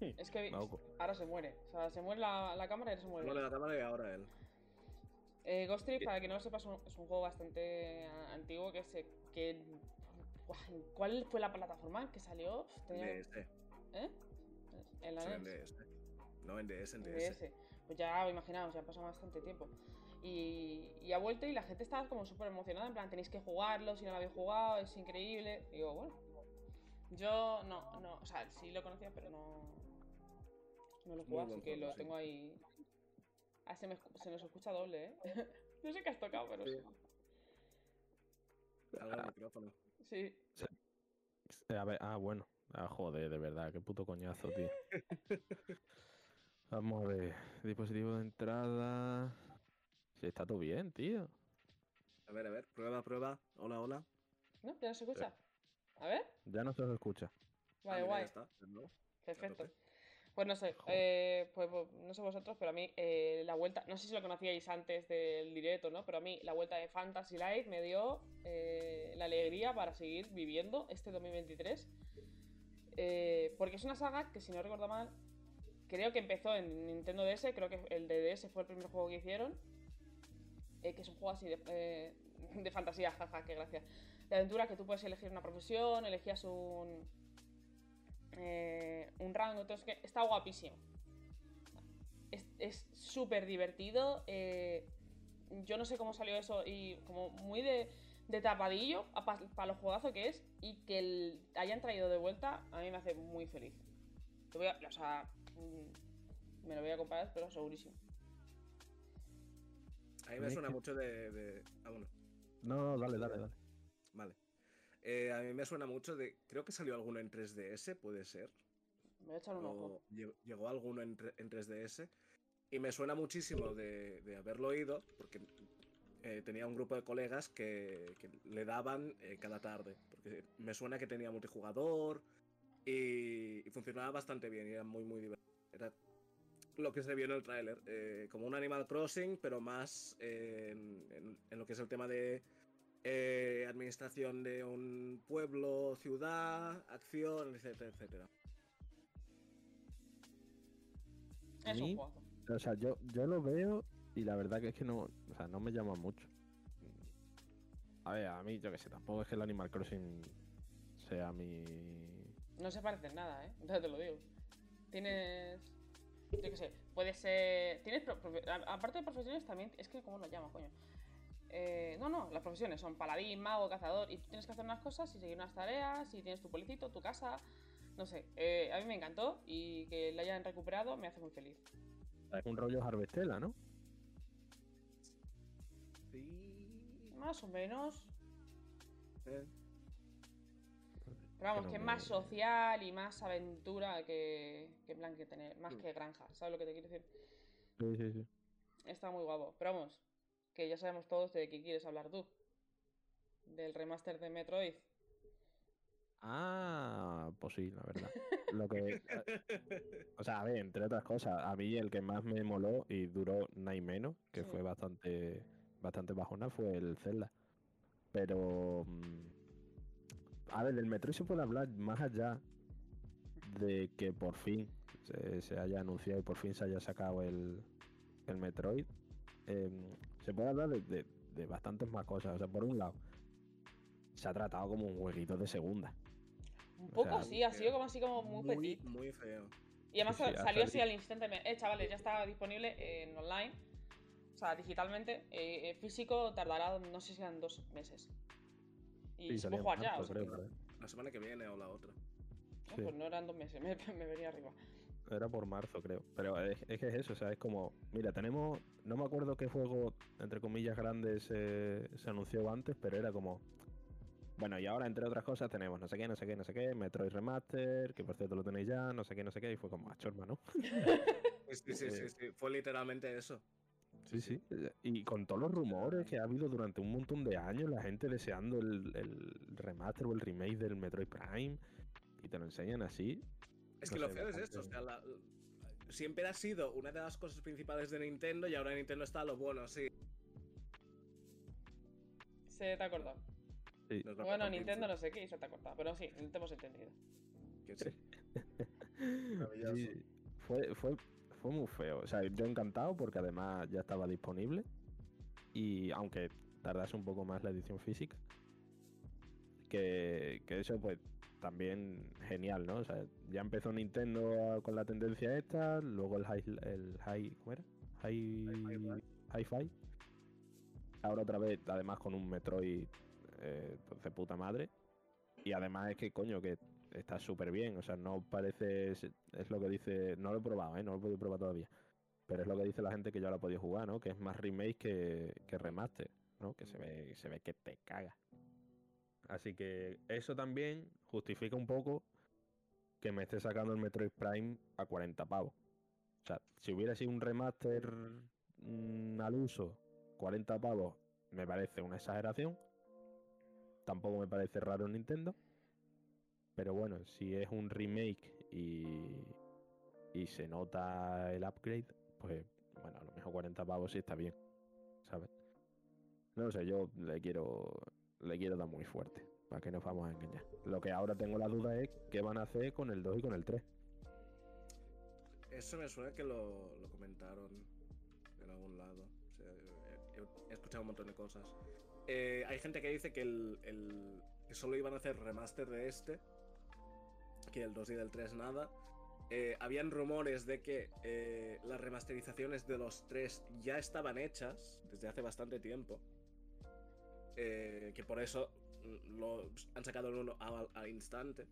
Es que ahora se muere. O sea, se muere la, la cámara y ahora se muere. Vale la cámara y ahora él. Eh, Ghost Trick, para que no lo sepa, es un, juego bastante antiguo que se. Que, ¿Cuál fue la plataforma que salió? Tenía- DS. ¿Eh? En la Sí, en NES. DS. No, en DS, en En DS. Pues ya, imaginaos, ya ha pasado bastante tiempo. Y, y ha vuelto y la gente estaba como súper emocionada, en plan, tenéis que jugarlo, si no lo habéis jugado, es increíble. Y digo, bueno, yo no, no, o sea, sí lo conocía, pero no, no lo jugaba, así que lo sí. tengo ahí. Ah, se, me, se nos escucha doble, ¿eh? no sé qué has tocado, pero Sí. al micrófono. Sí. A ver, ah, bueno. Ah, joder, de verdad, qué puto coñazo, tío. Vamos a ver. Dispositivo de entrada. Sí, está todo bien, tío. A ver, a ver, prueba, prueba. Hola, hola. ¿No? ¿Ya no se escucha? A ver. Ya no se os escucha. Ah, Vale, mira, guay. ya está. Perfecto. Pues no sé, eh, pues, pues, no sé vosotros, pero a mí eh, la vuelta, no sé si lo conocíais antes del directo, ¿no? Pero a mí la vuelta de Fantasy Light me dio eh, la alegría para seguir viviendo este 2023. Eh, porque es una saga que, si no recuerdo mal, creo que empezó en Nintendo DS, creo que el de DS fue el primer juego que hicieron. que es un juego así de, de fantasía, jaja, qué gracia. De aventura que tú puedes elegir una profesión, elegías un, eh, un rango, entonces que está guapísimo. Es- Es súper divertido. eh, yo no sé cómo salió eso y como muy de, de tapadillo para lo juegazo que es y que el- hayan traído de vuelta a mí me hace muy feliz. Te voy a- o sea, mm, me lo voy a comprar, pero segurísimo. A mí me suena mucho de, de- Ah, bueno, No, no, dale, dale, dale. vale. Eh, a mí me suena mucho de. Creo que salió alguno en 3DS, puede ser. Me a echar un ojo. llegó alguno en, en 3DS. Y me suena muchísimo de, de haberlo oído, porque eh, tenía un grupo de colegas que, que le daban eh, cada tarde. Porque me suena que tenía multijugador y, y funcionaba bastante bien y era muy, muy divertido. Era lo que se vio en el tráiler, eh, como un Animal Crossing, pero más eh, en, en- en lo que es el tema de eh, administración de un pueblo, ciudad, acción, etcétera, etcétera. Es un juego. O sea, yo, yo lo veo y la verdad que es que no, o sea, no me llama mucho. A ver, a mí, yo que sé, tampoco es que el Animal Crossing sea mi... No se parece en nada, ¿eh? Ya te lo digo. Tienes. Yo qué sé, puede ser. Tienes. Aparte de profesiones, también. Es que, ¿cómo lo llamo, coño? Eh, no, no, las profesiones son paladín, mago, cazador. Y tú tienes que hacer unas cosas y seguir unas tareas. Y tienes tu pueblecito, tu casa. No sé. eh, a mí me encantó y que la hayan recuperado me hace muy feliz. Es un rollo Harvestella, ¿no? Sí. Más o menos. eh, Pero vamos, no que es más social y más aventura que, que en plan que tener. Más Mm. que granja. ¿Sabes lo que te quiero decir? Sí, sí, sí. Está muy guapo. Pero vamos, que ya sabemos todos de qué quieres hablar tú. Del remaster de Metroid. Ah, pues sí, la verdad. Lo que... O sea, a ver, entre otras cosas, a mí el que más me moló y duró nada y menos, que Sí. fue bastante bastante bajona, fue el Zelda. Pero... mm, A ver, del Metroid se puede hablar más allá de que por fin se, se haya anunciado y por fin se haya sacado el, el Metroid. em, se puede hablar de, de- de bastantes más cosas. O sea, por un lado, se ha tratado como un jueguito de segunda. Un O poco sea, así, ha sido como así como muy, muy, petit. muy feo. Y además sí, sí, salió así al instante. Eh, chavales, ya está disponible en online. O sea, digitalmente. Eh, eh, físico tardará, no sé si eran dos meses. Y Sí, se puede jugar ya. marzo, o sea creo, que- ¿verdad? La semana que viene o la otra. no, Sí. Pues no eran dos meses, me, me venía arriba. Era por marzo, creo. Pero es, es que es eso, o sea, es como, mira, tenemos, no me acuerdo qué juego, entre comillas, grandes se, se anunció antes, pero era como, bueno, y ahora, entre otras cosas, tenemos no sé qué, no sé qué, no sé qué, Metroid Remaster, que por cierto lo tenéis ya, no sé qué, no sé qué, y fue como, ah, chorma, ¿no? Sí, sí, sí, sí, sí, Fue literalmente eso. Sí, sí. Y con todos los rumores que ha habido durante un montón de años, la gente deseando el, el remaster o el remake del Metroid Prime, y te lo enseñan así. Es No que lo feo es esto. O sea, la- siempre ha sido una de las cosas principales de Nintendo y ahora Nintendo está a lo bueno, sí. Se te ha cortado. Sí. Bueno, Nintendo no sé qué y se te ha cortado. Pero sí, te hemos entendido. que sí. Maravilloso. Sí, fue, fue, fue muy feo. O sea, yo encantado porque además ya estaba disponible. Y aunque tardase un poco más la edición física, que, que eso pues también genial, ¿no? O sea, ya empezó Nintendo con la tendencia esta, luego el High, el high ¿cómo era? High, Hi-Fi. Ahora otra vez, además con un Metroid eh, pues, de puta madre. Y además es que, coño, que está súper bien. O sea, no parece. Es, es lo que dice. No lo he probado, ¿eh? No lo he podido probar todavía. Pero es lo que dice la gente que ya lo ha podido jugar, ¿no? Que es más remake que, que remaster, ¿no? Que se ve, se ve que te caga. Así que eso también justifica un poco que me esté sacando el Metroid Prime a 40 pavos. O sea, si hubiera sido un remaster mm, al uso, 40 pavos, me parece una exageración. Tampoco me parece raro en Nintendo. Pero bueno, si es un remake y, y se nota el upgrade, pues bueno, a lo mejor 40 pavos sí está bien, ¿sabes? No sé, yo le quiero le quiero dar muy fuerte, para que no nos vamos a engañar. Lo que ahora tengo la duda es qué van a hacer con el 2 y con el 3. Eso me suena que lo, lo comentaron en algún lado. O sea, he, he- he escuchado un montón de cosas. Eh, hay gente que dice que, el, el- que solo iban a hacer remaster de este, que el 2 y del 3 nada. Eh, habían rumores de que eh, las remasterizaciones de los tres ya estaban hechas desde hace bastante tiempo. Eh, que por eso lo han sacado el uno al, al instante.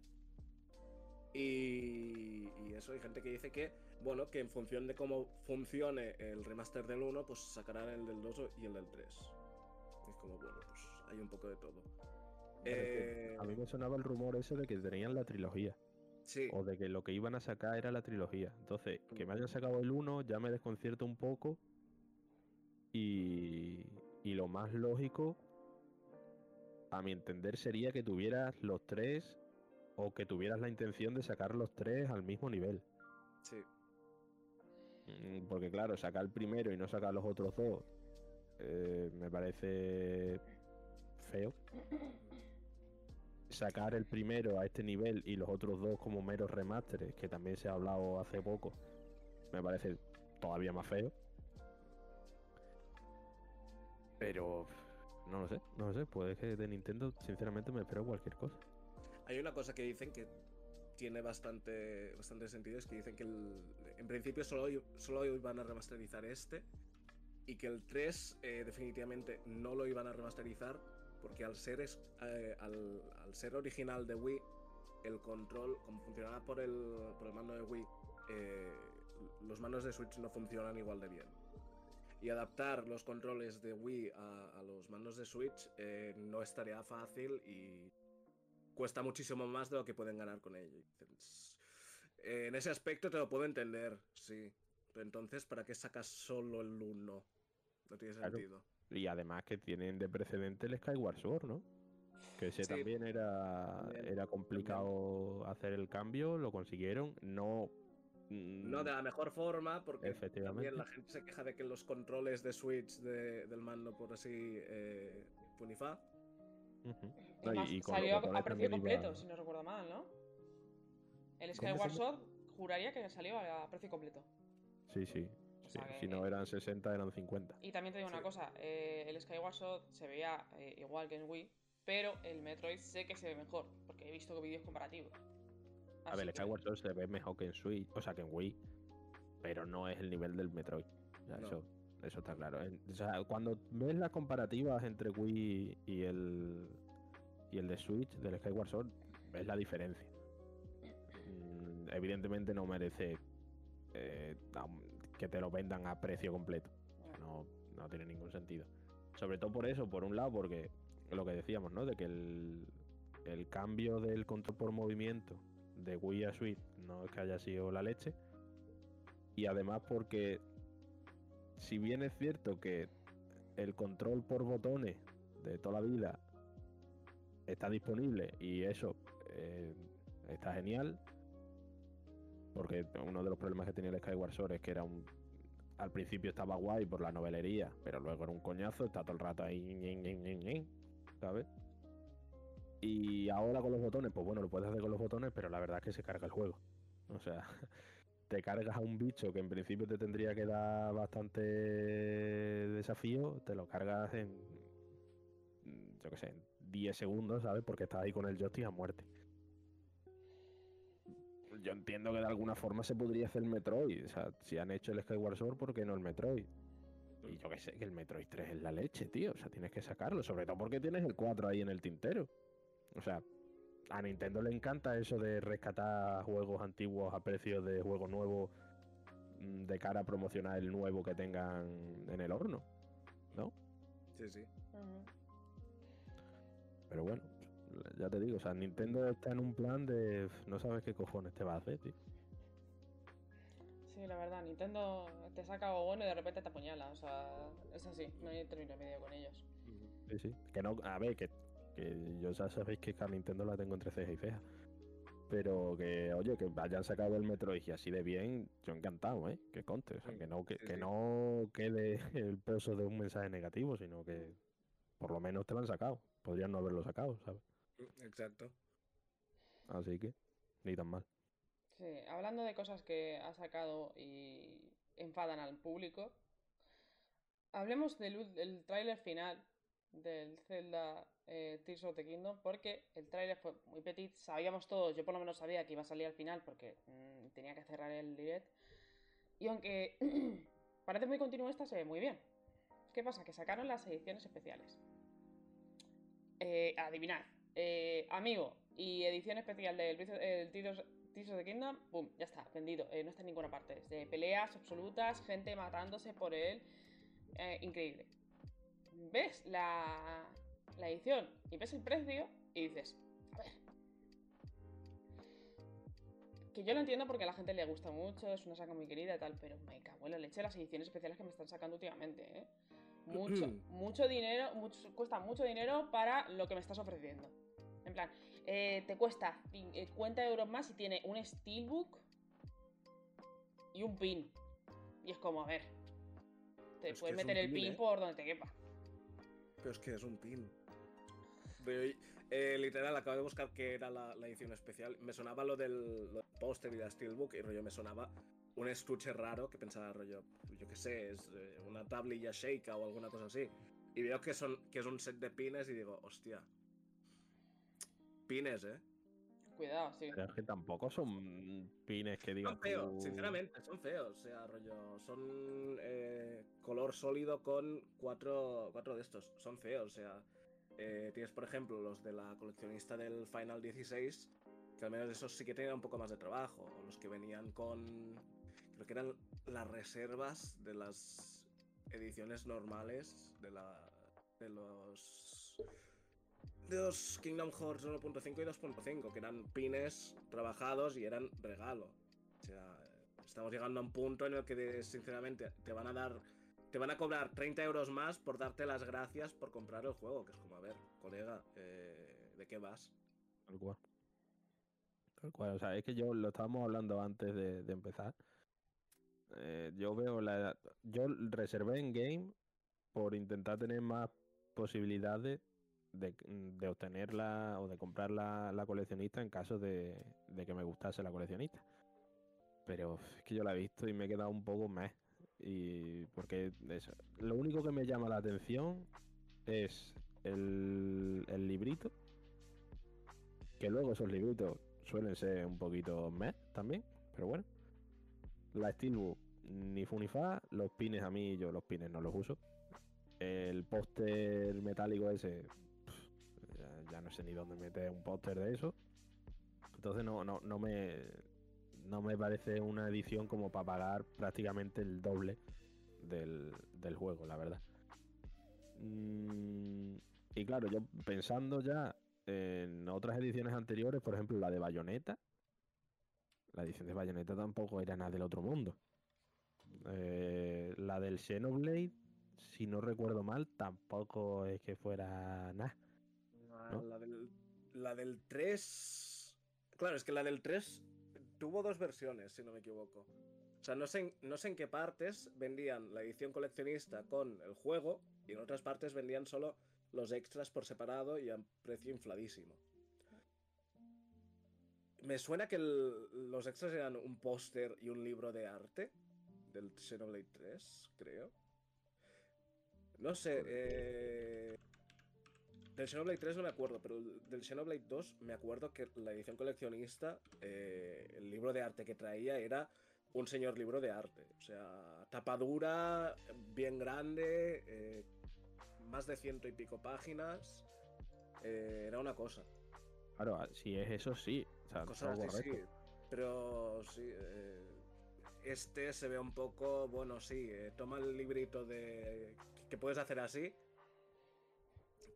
Y, y eso, hay gente que dice que, bueno, que en función de cómo funcione el remaster del 1, pues sacarán el del 2 y el del 3. Es como, bueno, pues hay un poco de todo. Eh, A mí me sonaba el rumor ese de que tenían la trilogía. sí, O de que lo que iban a sacar era la trilogía. Entonces, que me hayan sacado el 1 ya me desconcierta un poco. Y, y lo más lógico, a mi entender, sería que tuvieras los tres o que tuvieras la intención de sacar los tres al mismo nivel. sí. Mm, Porque claro, sacar el primero y no sacar los otros dos eh, me parece feo. Sacar el primero a este nivel y los otros dos como meros remasteres, que también se ha hablado hace poco, me parece todavía más feo. Pero no lo sé, no lo sé. Puede que de Nintendo, sinceramente, me espero cualquier cosa. Hay una cosa que dicen que tiene bastante, bastante sentido, es que dicen que el- en principio solo, i- solo iban a remasterizar este y que el 3 eh, definitivamente no lo iban a remasterizar porque al ser, es, eh, al, ser original de Wii, el control, como funcionaba por el, por el mando de Wii, eh, los mandos de Switch no funcionan igual de bien. Y adaptar los controles de Wii a, a los mandos de Switch eh, no es tarea fácil y cuesta muchísimo más de lo que pueden ganar con ello. En ese aspecto te lo puedo entender, sí. Pero entonces, ¿para qué sacas solo el 1? No tiene Claro. sentido. Y además que tienen de precedente el Skyward Sword, ¿no? Que ese Sí, también era, también, era complicado hacer el cambio, lo consiguieron. No. Mm, No de la mejor forma, porque Efectivamente. también la gente se queja de que los controles de Switch de- del mando, por así, eh. Y No, y- además y con los salió a- precio iba- completo, si no recuerdo mal, ¿no? El ¿Cómo, Skyward? Sword juraría que salió a precio completo. Sí, sí. O sí, sea que- Si no eran 60, eran 50. Y también te digo una cosa, eh, el Skyward Sword se veía eh, igual que en Wii, pero el Metroid sé que se ve mejor, porque he visto vídeos comparativos. A Así ver, el que- Skyward Sword se ve mejor que en Switch, o sea, que en Wii, pero no es el nivel del Metroid. O sea, No. eso, eso está claro. En- o sea, cuando ves las comparativas entre Wii y el y el de Switch del Skyward Sword, ves la diferencia. Mm, evidentemente no merece eh, que te lo vendan a precio completo. O sea, no, no tiene ningún sentido. Sobre todo por eso, por un lado, porque lo que decíamos, ¿no? De que el, el cambio del control por movimiento de Wii a Switch no es que haya sido la leche. Y además porque, si bien es cierto que el control por botones de toda la vida está disponible y eso eh, está genial, porque uno de los problemas que tenía el Skyward Sword es que era un al principio estaba guay por la novelería, pero luego era un coñazo, está todo el rato ahí, ¿sabes? Y ahora con los botones, pues bueno, lo puedes hacer con los botones, pero la verdad es que se carga el juego. O sea, te cargas a un bicho que en principio te tendría que dar bastante desafío, te lo cargas en, yo qué sé, en 10 segundos, ¿sabes? Porque estás ahí con el joystick a muerte. Yo entiendo que de alguna forma se podría hacer Metroid. O sea, si han hecho el Skyward Sword, ¿por qué no el Metroid? Y yo que sé, que el Metroid 3 es la leche, tío. O sea, tienes que sacarlo. Sobre todo porque tienes el 4 ahí en el tintero. O sea, a Nintendo le encanta eso de rescatar juegos antiguos a precios de juegos nuevos mm, de cara a promocionar el nuevo que tengan en el horno. ¿No? Sí, sí. Pero bueno, ya te digo, o sea, Nintendo está en un plan de no sabes qué cojones te va a hacer, tío. Sí, la verdad, Nintendo te saca algo bueno y de repente te apuñala. O sea, es así, no hay término medio con ellos. Sí, sí. Que no, a ver, que, que yo ya sabéis que a Nintendo la tengo entre ceja y ceja. Pero que, oye, que hayan sacado el Metroid y así de bien, yo encantado, ¿eh? Que conte. O sea, que no, que, sí, que sí. no quede el peso de un mensaje negativo, sino que por lo menos te lo han sacado. Podrían no haberlo sacado, ¿sabes? Exacto. Así que, ni tan mal. Sí, hablando de cosas que ha sacado y enfadan al público, hablemos del, del tráiler final del Zelda eh, Tears of the Kingdom, porque el tráiler fue muy petit, sabíamos todos, yo por lo menos sabía que iba a salir al final porque mm, tenía que cerrar el direct, y aunque parece muy continuista, se ve muy bien. ¿Qué pasa? Que sacaron las ediciones especiales. Eh, adivinad, eh, amigo y edición especial del Tears of the Kingdom, pum, ya está, vendido. Eh, no está en ninguna parte. Es de peleas absolutas, gente matándose por él. Eh, increíble. Ves la, la edición y ves el precio y dices, a ver. Que yo lo entiendo porque a la gente le gusta mucho, es una saga muy querida y tal, pero me cago en la leche las ediciones especiales que me están sacando últimamente, ¿eh? Mucho, mucho dinero, mucho, cuesta mucho dinero para lo que me estás ofreciendo. En plan, eh, te cuesta 50 euros más y tiene un steelbook y un pin. Y es como, a ver, te Es puedes meter el pin, pin ¿eh? por donde te quepa. Pero es que es un pin. Eh, literal, acabo de buscar qué era la, edición especial. Me sonaba lo del, póster y la Steelbook y rollo me sonaba un estuche raro que pensaba rollo, yo qué sé, es eh, una tablilla shake o alguna cosa así. Y veo que, son, que es un set de pines y digo, hostia. Pines, ¿eh? Cuidado, sí. Pero es que tampoco son pines que digan. Son feos, sinceramente, son feos. O sea, rollo, son eh, color sólido con cuatro, cuatro de estos. Son feos, o sea. Eh, tienes, por ejemplo, los de la coleccionista del Final 16, que al menos esos sí que tenían un poco más de trabajo. Los que venían con. Creo que eran las reservas de las ediciones normales de, la, de los de los Kingdom Hearts 1.5 y 2.5, que eran pines trabajados y eran regalo. O sea, estamos llegando a un punto en el que, sinceramente, te van a dar. Te van a cobrar 30 euros más por darte las gracias por comprar el juego. Que es como, a ver, colega, eh, ¿de qué vas? Tal cual. Tal cual. O sea, es que yo lo estábamos hablando antes de, empezar. Eh, yo veo la. Yo reservé en game por intentar tener más posibilidades Mm, de, obtenerla o de comprar la, coleccionista en caso de, que me gustase la coleccionista. Pero es que yo la he visto y me he quedado un poco meh. Y porque lo único que me llama la atención es el, el librito. Que luego esos libritos suelen ser un poquito meh también. Pero bueno. La Steelbook ni fu ni fa. Los pines a mí, yo los pines no los uso. El póster metálico ese ya no sé ni dónde meter un póster de eso. Entonces no, no, no me no me parece una edición como para pagar prácticamente el doble del, juego, la verdad. Mm, y claro, yo pensando ya en otras ediciones anteriores, por ejemplo la de Bayonetta, la edición de Bayonetta tampoco era nada del otro mundo. Eh, la del Xenoblade, si no recuerdo mal, tampoco es que fuera nada. La, del, 3. Claro, es que la del 3 tuvo dos versiones, si no me equivoco. O sea, no sé, no sé en qué partes vendían la edición coleccionista con el juego y en otras partes vendían solo los extras por separado y a precio infladísimo. Me suena que los extras eran un póster y un libro de arte del Xenoblade 3, creo. No sé, eh, del Xenoblade 3 no me acuerdo, pero del Xenoblade 2 me acuerdo que la edición coleccionista, eh, el libro de arte que traía era un señor libro de arte. O sea, tapadura, bien grande, eh, más de ciento y pico páginas. Eh, era una cosa. Claro, ah, si es eso, sí. O sea, sí. Pero sí. este se ve un poco, bueno, sí, toma el librito de que puedes hacer así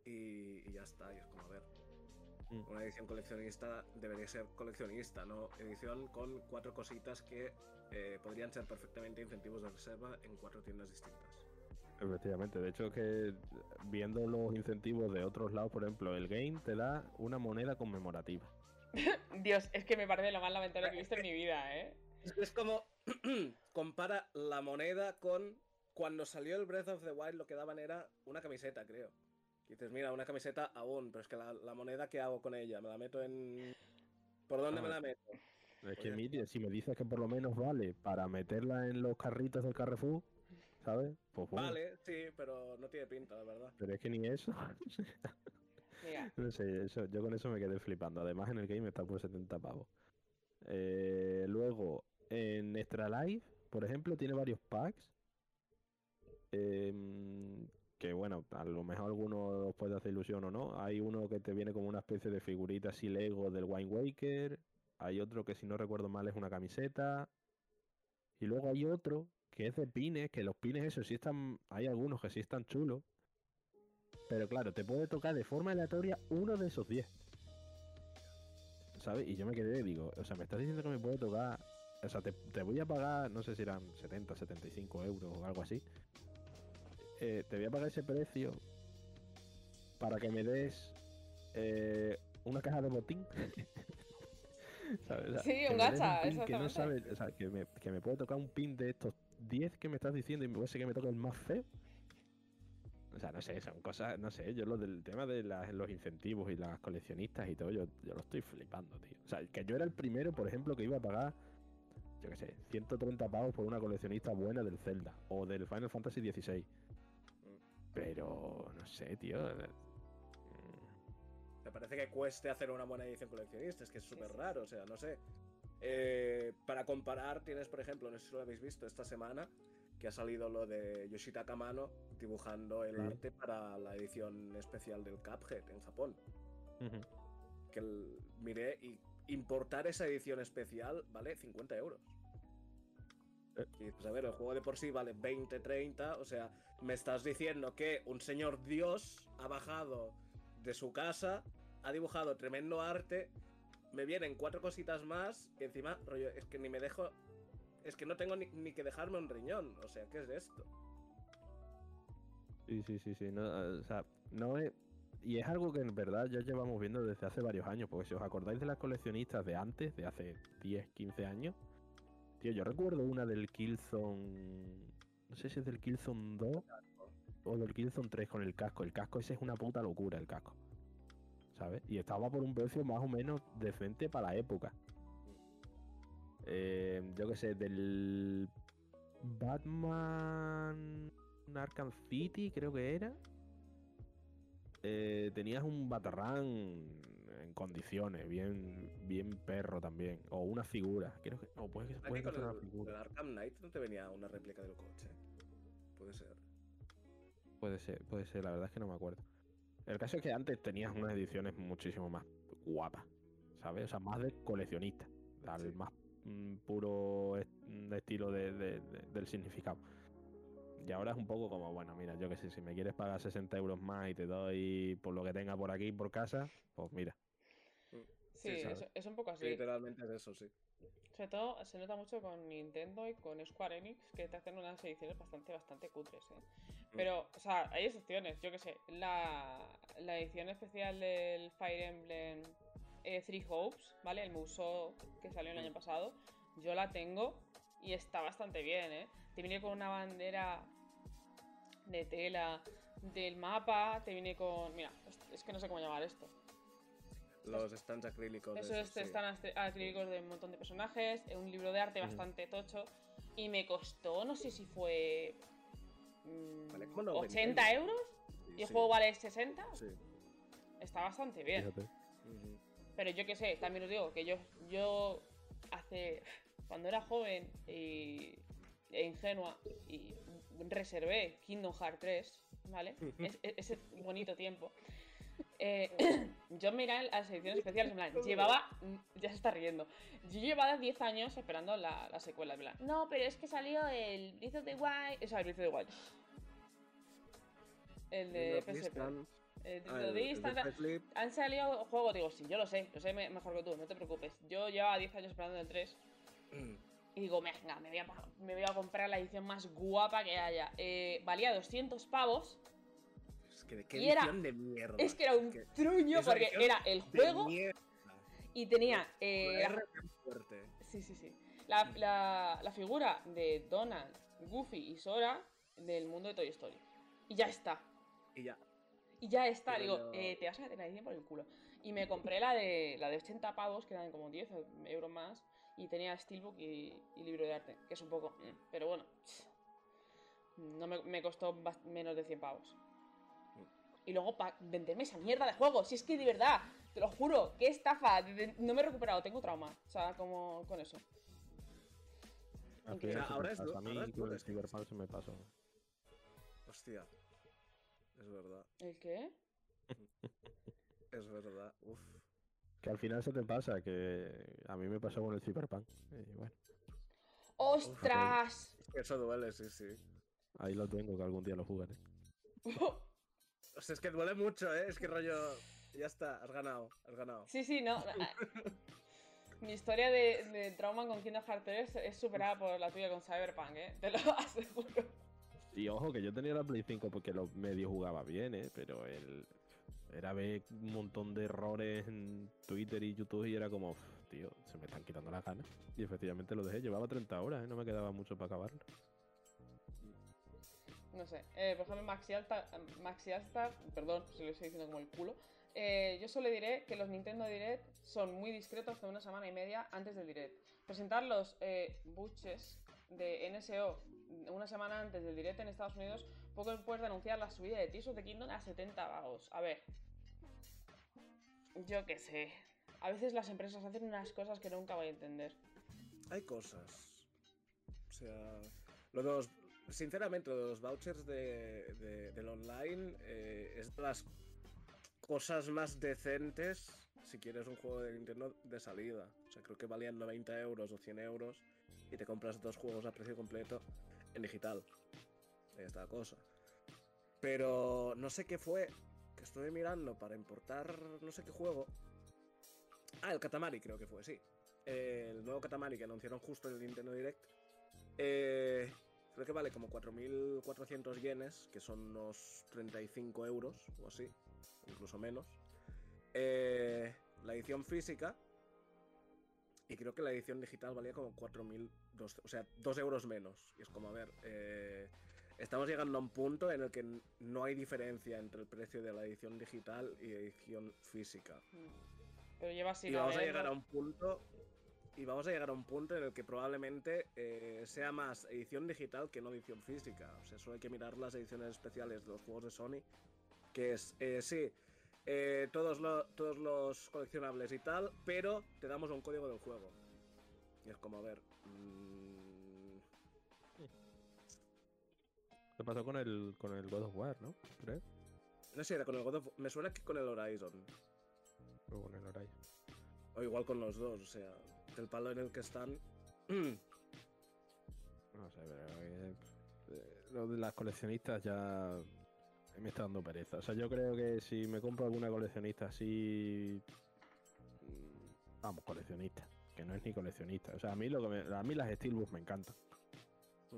y, ya está. Y es como, a ver, mm. una edición coleccionista debería ser coleccionista, no edición con cuatro cositas que eh, podrían ser perfectamente incentivos de reserva en cuatro tiendas distintas. Efectivamente, de hecho que viendo los incentivos de otros lados, por ejemplo, el game te da una moneda conmemorativa. Dios, es que me parece lo más lamentable que he visto en mi vida, ¿eh? Es como compara la moneda con cuando salió el Breath of the Wild lo que daban era una camiseta, creo. Y dices, mira, una camiseta aún, pero es que la, moneda, ¿qué hago con ella? ¿Me la meto en...? ¿Por dónde me la meto? Es que, Miriam, si me dices que por lo menos vale para meterla en los carritos del Carrefour, ¿sabes? Pues Vale, sí, pero no tiene pinta, la verdad. Pero es que ni eso. no sé, eso, yo con eso me quedé flipando. Además, en el game está por 70 pavos. Eh, luego, en Extra Life, por ejemplo, tiene varios packs. Eh, que bueno, a lo mejor alguno os puede hacer ilusión o no. Hay uno que te viene como una especie de figurita así Lego del Wine Waker. Hay otro que si no recuerdo mal es una camiseta. Y luego hay otro que es de pines, que los pines esos sí están, hay algunos que sí están chulos. Pero claro, te puede tocar de forma aleatoria uno de esos 10. ¿Sabes? Y yo me quedé, digo, o sea, me estás diciendo que me puede tocar, o sea, te, te voy a pagar, no sé si eran 70, 75 euros o algo así eh, te voy a pagar ese precio para que me des eh, una caja de botín. sí, un gacha, que no sabes, o sea, que me, que puede tocar un pin de estos 10 que me estás diciendo y me puede ser que me toque el más feo. O sea, no sé, son cosas, no sé, yo lo del tema de las- los incentivos y las coleccionistas y todo, yo, yo lo estoy flipando, tío. O sea, que yo era el primero, por ejemplo, que iba a pagar, yo qué sé, 130 pavos por una coleccionista buena del Zelda o del Final Fantasy XVI. Pero, no sé, tío. Me parece que cueste hacer una buena edición coleccionista, es que es súper sí, raro, o sea, no sé. Eh, para comparar, tienes, por ejemplo, no sé si lo habéis visto esta semana, que ha salido lo de Yoshitaka Mano dibujando el Sí. arte para la edición especial del Cuphead en Japón. Que el- miré y importar esa edición especial vale 50 euros. Eh. Y dices, a ver, el juego de por sí vale 20, 30, o sea, me estás diciendo que un señor Dios ha bajado de su casa, ha dibujado tremendo arte, me vienen cuatro cositas más, y encima, rollo, es que ni me dejo, es que no tengo ni, ni que dejarme un riñón, o sea, ¿qué es esto? Sí, sí, sí, sí. No, eh, o sea, no es. Y es algo que en verdad ya llevamos viendo desde hace varios años, porque si os acordáis de las coleccionistas de antes, de hace 10, 15 años, tío, yo recuerdo una del Killzone. No sé si es del Killzone 2 o del Killzone 3 con el casco. El casco ese es una puta locura, el casco. ¿Sabes? Y estaba por un precio más o menos decente para la época. Eh, yo qué sé, del Batman Arkham City, creo que era. Eh, tenías un Batarran en condiciones, bien, bien perro también. O una figura, creo que. O puede que, Aquí puede con el, una figura. Arkham Knight no te venía una réplica del coche. Puede ser. Puede ser, puede ser, la verdad es que no me acuerdo. El caso es que antes tenías unas ediciones muchísimo más guapas, ¿sabes? O sea, más de coleccionista, al Sí. más mm, puro est- estilo de- de- de- del significado. Y ahora es un poco como, bueno, mira, yo que sé, si me quieres pagar 60 euros más y te doy por lo que tenga por aquí por casa, pues mira. Sí, es, es un poco así. Literalmente es eso, sí. Sobre todo se nota mucho con Nintendo y con Square Enix que te hacen unas ediciones bastante, bastante cutres, ¿eh? Mm. Pero, o sea, hay excepciones, yo que sé. La, la edición especial del Fire Emblem eh, Three Hopes, ¿vale? El Musou que salió el año pasado, yo la tengo y está bastante bien, ¿eh? Te viene con una bandera de tela del mapa, te viene con... Mira, es que no sé cómo llamar esto. Los stands acrílicos. Eso es, esos, sí. acri- acrílicos de un montón de personajes, un libro de arte bastante tocho. Y me costó, no sé si fue. mm, Vale, como 90 80 euros Sí, y el sí, juego vale 60. Sí. Está bastante bien. Pero yo qué sé, también os digo que yo, yo hace. Cuando era joven y, e ingenua y reservé Kingdom Hearts 3, ¿vale? Es- es- ese bonito tiempo. Eh, yo miré las ediciones especiales, en plan, llevaba. Ya se está riendo. Yo llevaba 10 años esperando la, la secuela, en plan. No, pero es que salió el Breath of the Wild. O sea, el Breath of the Wild. El de PSP. El ah, de el- el Sleep, han salido juegos, digo, sí, yo lo sé, lo sé me- mejor que tú, no te preocupes. Yo llevaba 10 años esperando el 3 y digo, venga, me voy a, me voy a comprar la edición más guapa que haya. Eh, valía 200 pavos, que qué Y era- edición de mierda. es que era un que- truño porque era el juego y tenía eh, fuerte. Sí, sí, sí. La, la- la figura de Donald, Goofy y Sora del mundo de Toy Story. Y ya está. Y ya. Y ya está. Pero Digo, yo- eh, te vas a meter la por el culo. Y me compré la de la de 80 pavos, que eran como 10 euros más. Y tenía Steelbook y, y libro de arte, que es un poco. mm, Pero bueno. No me, me costó menos de 100 pavos. Y luego para venderme esa mierda de juego. Si es que de verdad, te lo juro, qué estafa. No me he recuperado, tengo trauma. O sea, como con eso. Ahora es a mí ahora con el Cyberpunk se me pasó. Hostia. Es verdad. ¿El qué? Es verdad. Uf. Que al final se te pasa, que a mí me pasó con el Cyberpunk. Y bueno, ¡Ostras! Es que eso duele, sí, sí. ahí lo tengo, que algún día lo jugaré. O sea, es que duele mucho, ¿eh? Es que rollo. Ya está, has ganado, has ganado. Sí, sí, no. ah, Mi historia de, de trauma con Kingdom Hearts 3 es superada por la tuya con Cyberpunk, ¿eh? Te lo aseguro. Y ojo, que yo tenía la Play 5 porque lo medio jugaba bien, ¿eh? Pero el... era ver un montón de errores en Twitter y YouTube y era como, "Uf, tío, se me están quitando las ganas. Y efectivamente lo dejé, llevaba 30 horas, ¿eh? No me quedaba mucho para acabarlo. No sé. Eh, por ejemplo, Maxi Alta, Maxi Alta, perdón si lo estoy diciendo como el culo. eh, yo solo diré que los Nintendo Direct son muy discretos de una semana y media antes del Direct. Presentar los eh, buches de NSO una semana antes del Direct en Estados Unidos, poco después de anunciar la subida de Tears of the Kingdom a 70 vagos. A ver. Yo qué sé. A veces las empresas hacen unas cosas que nunca voy a entender. Hay cosas. O sea, lo de los, sinceramente, los vouchers de, de- del online eh, es de las cosas más decentes si quieres un juego de Nintendo de salida. O sea, creo que valían 90 euros o 100 euros y te compras dos juegos a precio completo en digital. La cosa. Pero no sé qué fue que estuve mirando para importar no sé qué juego. Ah, el Katamari creo que fue, sí. Eh, el nuevo Katamari que anunciaron justo en el Nintendo Direct. Eh, creo que vale como 4.400 yenes, que son unos 35 euros o así, incluso menos. Eh, la edición física. Y creo que la edición digital valía como 4.200, o sea, 2 euros menos. Y es como, a ver, eh, estamos llegando a un punto en el que no hay diferencia entre el precio de la edición digital y edición física. Pero lleva sin y vamos a llegar a un punto y vamos a llegar a un punto en el que probablemente eh, sea más edición digital que no edición física. O sea, solo hay que mirar las ediciones especiales de los juegos de Sony, que es, eh, sí, eh, todos, lo- todos los coleccionables y tal, pero te damos un código del juego. Y es como, a ver... mm, ¿Qué pasó con el, con el God of War, no? Creo. no sé, era con el God of- me suena que con el Horizon. O con el Horizon. O igual con los dos, o sea, el palo en el que están... No sé, pero eh, lo de las coleccionistas ya me está dando pereza. O sea, yo creo que si me compro alguna coleccionista así. mm, Vamos, coleccionista. Que no es ni coleccionista. O sea, a mí, lo que me- a mí las Steelbooks me encantan.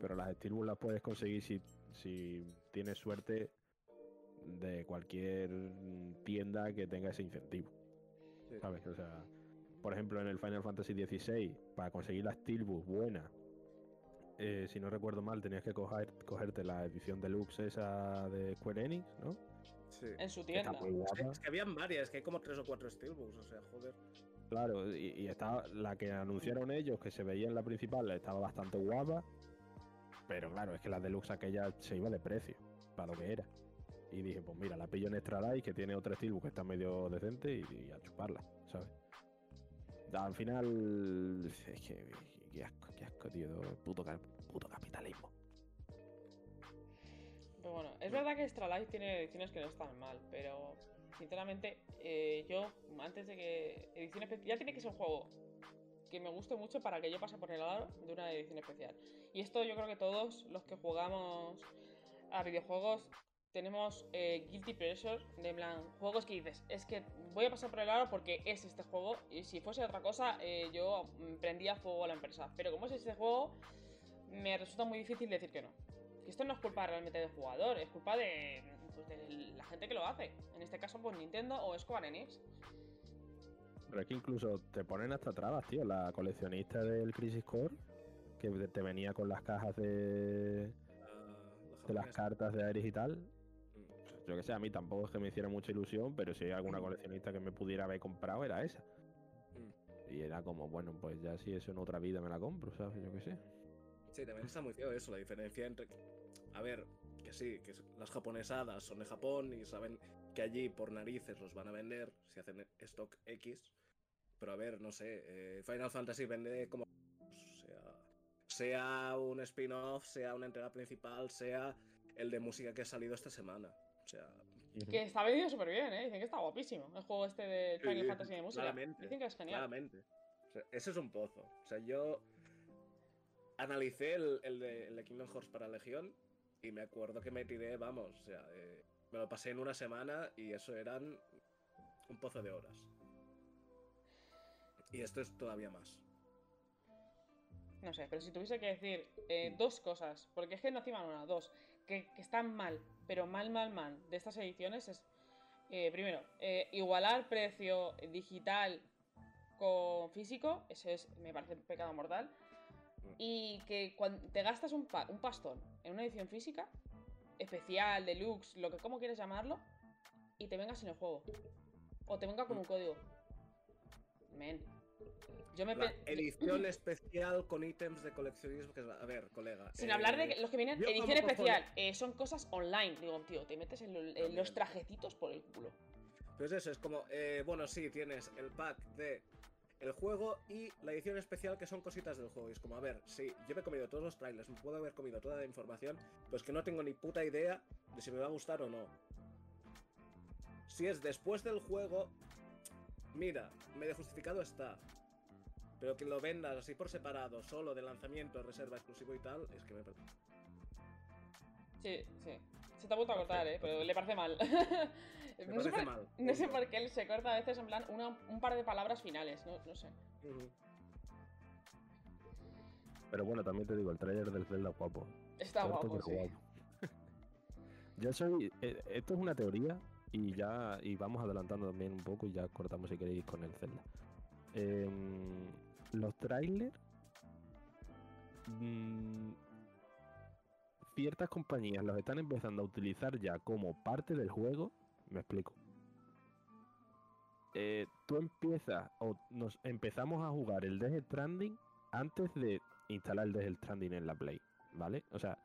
Pero las Steelbooks las puedes conseguir si, si tienes suerte de cualquier tienda que tenga ese incentivo. Sí. ¿Sabes? O sea, por ejemplo, en el Final Fantasy XVI, para conseguir la Steelbook buena, eh, si no recuerdo mal, tenías que coger, cogerte la edición deluxe esa de Square Enix, ¿no? Sí. En su tienda. Es que, guapa. es que habían varias, que hay como tres o cuatro Steelbooks, o sea, joder. Claro, y, y estaba la que anunciaron ellos, que se veía en la principal, estaba bastante guapa. Pero claro, es que la deluxe aquella se iba de precio, para lo que era. Y dije, pues mira, la pillo en Extra Light, que tiene otra Steelbook que está medio decente, y, y a chuparla, ¿sabes? Al final, es que, qué asco, qué asco, tío, puto, puto capitalismo. Pero bueno, es verdad que Extra Life tiene ediciones que no están mal, pero sinceramente, eh, yo antes de que. Edición especial. Ya tiene que ser un juego que me guste mucho para que yo pase por el lado de una edición especial. Y esto yo creo que todos los que jugamos a videojuegos tenemos eh, guilty pleasure de plan juegos que dices es que voy a pasar por el aro porque es este juego y si fuese otra cosa eh, yo mm, prendía fuego a la empresa pero como es este juego me resulta muy difícil decir que no que esto no es culpa realmente del jugador es culpa de, pues, de la gente que lo hace en este caso pues Nintendo o Square Enix Pero es que incluso te ponen hasta trabas, tío. La coleccionista del Crisis Core, que te venía con las cajas de, la de las cartas de Ares y tal. Mm. Yo que sé, a mí tampoco es que me hiciera mucha ilusión, pero si hay alguna coleccionista que me pudiera haber comprado, era esa. Mm. Y era como, bueno, pues ya si eso en otra vida me la compro, ¿sabes? Yo qué sé. Sí, también está muy feo eso, la diferencia entre... A ver, que sí, que las japonesadas son de Japón y saben que allí por narices los van a vender si hacen stock X. Pero a ver, no sé, eh, Final Fantasy vende como... O sea, sea un spin-off, sea una entrega principal, sea el de música que ha salido esta semana. O sea, que está vendido súper bien ¿eh? dicen que está guapísimo el juego este de Final Sí, Fantasy de música claramente, dicen que es genial Claramente. O sea, ese es un pozo. O sea, yo analicé el, el de, el de Kingdom Hearts para Legión y me acuerdo que me tiré, vamos, o sea, eh, me lo pasé en una semana y eso eran un pozo de horas. Y esto es todavía más. No sé, pero si tuviese que decir eh, dos cosas, porque es que no encima una, dos, que, que están mal, pero mal, mal, mal, de estas ediciones es, eh, primero, eh, igualar precio digital con físico, eso es, me parece un pecado mortal, Mm. y que cuando te gastas un, pa- un pastón en una edición física, especial, deluxe, lo que como quieres llamarlo, y te venga sin el juego. O te venga con un código. Men. Yo me La edición especial con ítems de coleccionismo. Que es... A ver, colega. Sin eh, hablar de que los que vienen edición especial, eh, son cosas online. Digo, tío, te metes en, lo- en También. los trajecitos por el culo. Pues eso, es como, eh, bueno, sí, tienes el pack de el juego y la edición especial que son cositas del juego. Y es como, a ver, sí, yo me he comido todos los trailers, me puedo haber comido toda la información, pues que no tengo ni puta idea de si me va a gustar o no. Si es después del juego, mira, medio justificado está. Pero que lo vendas así por separado, solo de lanzamiento, reserva exclusivo y tal, es que me parece. Sí, sí. Se te ha vuelto a cortar, eh, pero le parece mal. Me no, sé por, mal. no sé punto. por qué él se corta a veces en plan una- un par de palabras finales, no, no sé. Pero bueno, también te digo, el trailer del Zelda es guapo. Está Corto, guapo, sí. guapo. Yo soy. eh, esto es una teoría y ya. Y vamos adelantando también un poco y ya cortamos si queréis con el Zelda. Em, los trailers. mm, ciertas compañías los están empezando a utilizar ya como parte del juego. Me explico. Eh, tú empiezas o nos empezamos a jugar el Death Stranding antes de instalar el Death Stranding en la Play, ¿vale? O sea,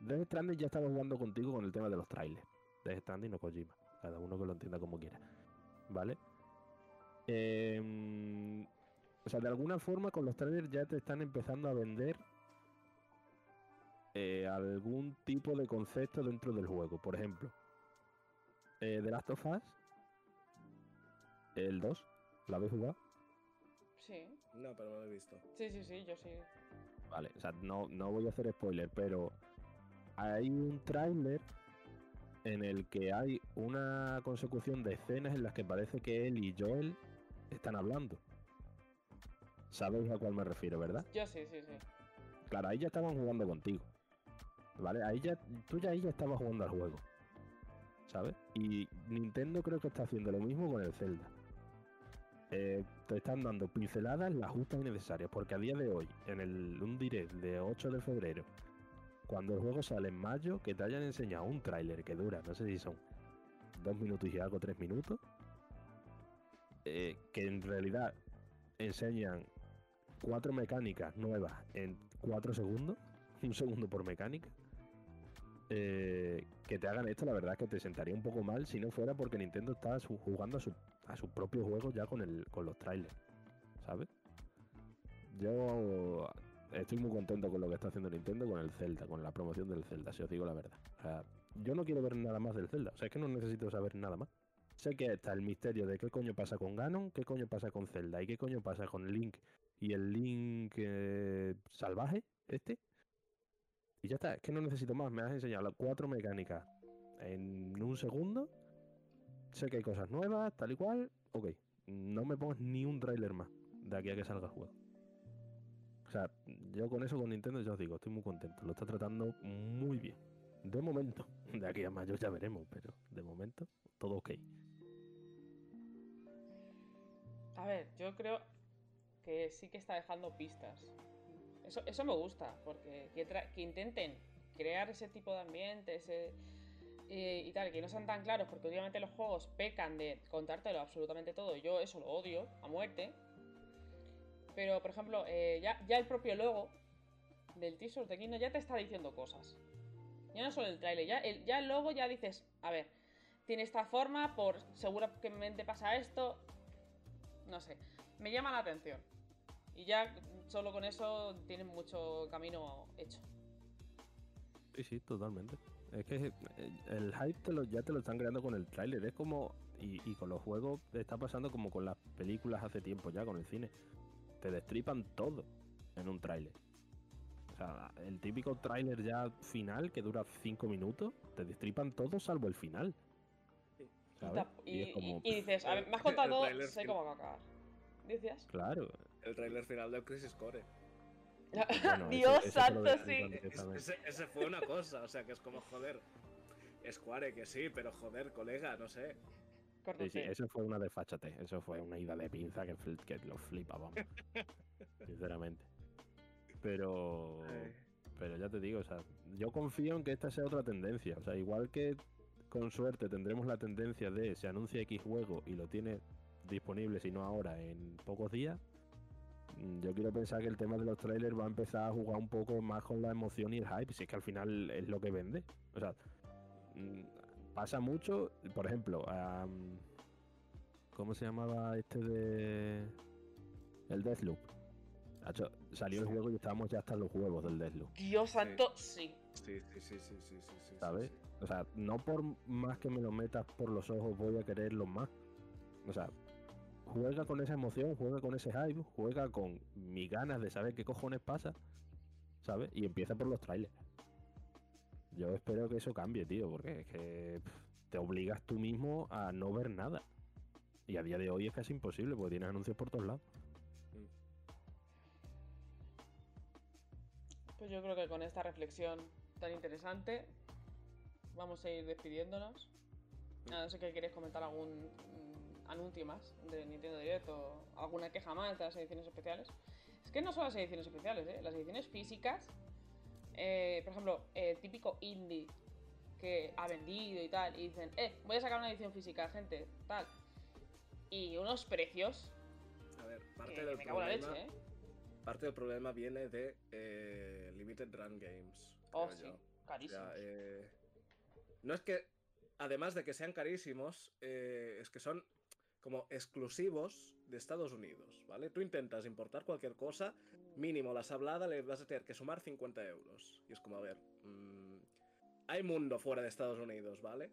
Death Stranding ya estaba jugando contigo con el tema de los trailers. Death Stranding o Kojima, cada uno que lo entienda como quiera, ¿vale? Em, o sea, de alguna forma con los trailers ya te están empezando a vender eh, algún tipo de concepto dentro del juego. Por ejemplo, eh, The Last of Us, el 2, ¿la habéis jugado? Sí, No, pero no lo he visto. sí, sí, sí, yo sí. Vale, o sea, no, no voy a hacer spoiler, pero hay un tráiler en el que hay una consecución de escenas en las que parece que él y Joel están hablando. Sabéis a cuál me refiero, ¿verdad? Yo sí, sí, sí. Claro, ahí ya estaban jugando contigo. ¿Vale? Ahí ya, tú ya ahí ya estabas jugando al juego. ¿Sabes? Y Nintendo creo que está haciendo lo mismo con el Zelda. Eh, te están dando pinceladas las justas y necesarias, porque a día de hoy, en el, un direct de 8 de febrero, cuando el juego sale en mayo, que te hayan enseñado un tráiler que dura, no sé si son dos minutos y algo, tres minutos, eh, que en realidad enseñan cuatro mecánicas nuevas en cuatro segundos, un segundo por mecánica. eh, que te hagan esto, la verdad es que te sentaría un poco mal si no fuera porque Nintendo está jugando a su, propio juego ya con, con los trailers, ¿sabes? Yo estoy muy contento con lo que está haciendo Nintendo con el Zelda, con la promoción del Zelda, si os digo la verdad. Yo no quiero ver nada más del Zelda, o sea, es que no necesito saber nada más. Sé que está el misterio de qué coño pasa con Ganon, qué coño pasa con Zelda y qué coño pasa con Link y el Link eh, salvaje, este. Y ya está, es que no necesito más. Me has enseñado las cuatro mecánicas en un segundo. Sé que hay cosas nuevas, tal y cual. Ok, no me pongas ni un tráiler más de aquí a que salga el juego. Sea, yo con eso con Nintendo ya os digo, estoy muy contento. Lo está tratando muy bien. De momento, de aquí a mayo ya veremos, pero de momento todo ok. A ver, yo creo que sí que está dejando pistas. Eso, eso me gusta, porque que, que intenten crear ese tipo de ambiente, ese, y tal, que no sean tan claros, porque obviamente los juegos pecan de contártelo absolutamente todo. Yo eso lo odio a muerte. Pero, por ejemplo, eh, ya, ya el propio logo del teaser de Kino ya te está diciendo cosas. Ya no solo el trailer, ya el, ya el logo ya dices, a ver, tiene esta forma, por seguramente pasa esto. No sé, me llama la atención. Y ya solo con eso tienen mucho camino hecho. Sí, sí, totalmente. Es que eh, el hype ya te lo están creando con el tráiler. Es como. Y, y con los juegos está pasando como con las películas hace tiempo ya, con el cine. Te destripan todo en un tráiler. O sea, el típico tráiler ya final que dura 5 minutos, te destripan todo salvo el final. Y, ¿sabes? ta- Y y- es como, y- y dices, a ver, me has contado todo, tráiler sé cómo va a acabar. ¿Decías? claro. El trailer final del Crisis Core. bueno, Dios ese santo, sí. Ese fue una cosa, o sea que es como joder. Square que sí, pero joder, colega, no sé. Sí, sí, eso fue una desfachate, eso fue una ida de pinza que, que lo flipa, vamos. Sinceramente. Pero. Pero ya te digo, o sea, yo confío en que esta sea otra tendencia. O sea, igual que con suerte tendremos la tendencia de se anuncia X juego y lo tiene disponible, si no ahora, en pocos días. mm, Yo quiero pensar que el tema de los trailers va a empezar a jugar un poco más con la emoción y el hype, si es que al final es lo que vende. O sea, mm, pasa mucho, por ejemplo, am, ¿cómo se llamaba este de el Deathloop? Hacho, salió el juego y estábamos ya hasta los huevos del Deathloop. Dios santo, sí. Sí, sí, sí, sí, sí, sí, sí, sí, ¿Sabes? sí. O sea, no por más que me lo metas por los ojos voy a quererlo más. O sea, juega con esa emoción, juega con ese hype, juega con mis ganas de saber qué cojones pasa, ¿sabes? Y empieza por los trailers. Yo espero que eso cambie, tío, porque es que te obligas tú mismo a no ver nada. Y a día de hoy es casi imposible, porque tienes anuncios por todos lados. Pues yo creo que con esta reflexión tan interesante vamos a ir despidiéndonos. A no sé que queréis comentar algún mm, anuncio más de Nintendo Direct o alguna queja más de las ediciones especiales. Es que no son las ediciones especiales, ¿eh? las ediciones físicas. Eh, por ejemplo, el típico indie que ha vendido y tal, y dicen, eh, voy a sacar una edición física, gente, tal. Y unos precios A ver, parte que del me cago en la problema, leche, ¿eh? parte del problema viene de eh, Limited Run Games. Oh, sí, yo. O carísimos. sea, eh, no es que, además de que sean carísimos, eh, es que son como exclusivos de Estados Unidos, ¿vale? Tú intentas importar cualquier cosa, mínimo las habladas le vas a tener que sumar 50 euros. Y es como, a ver, mm, hay mundo fuera de Estados Unidos, ¿vale?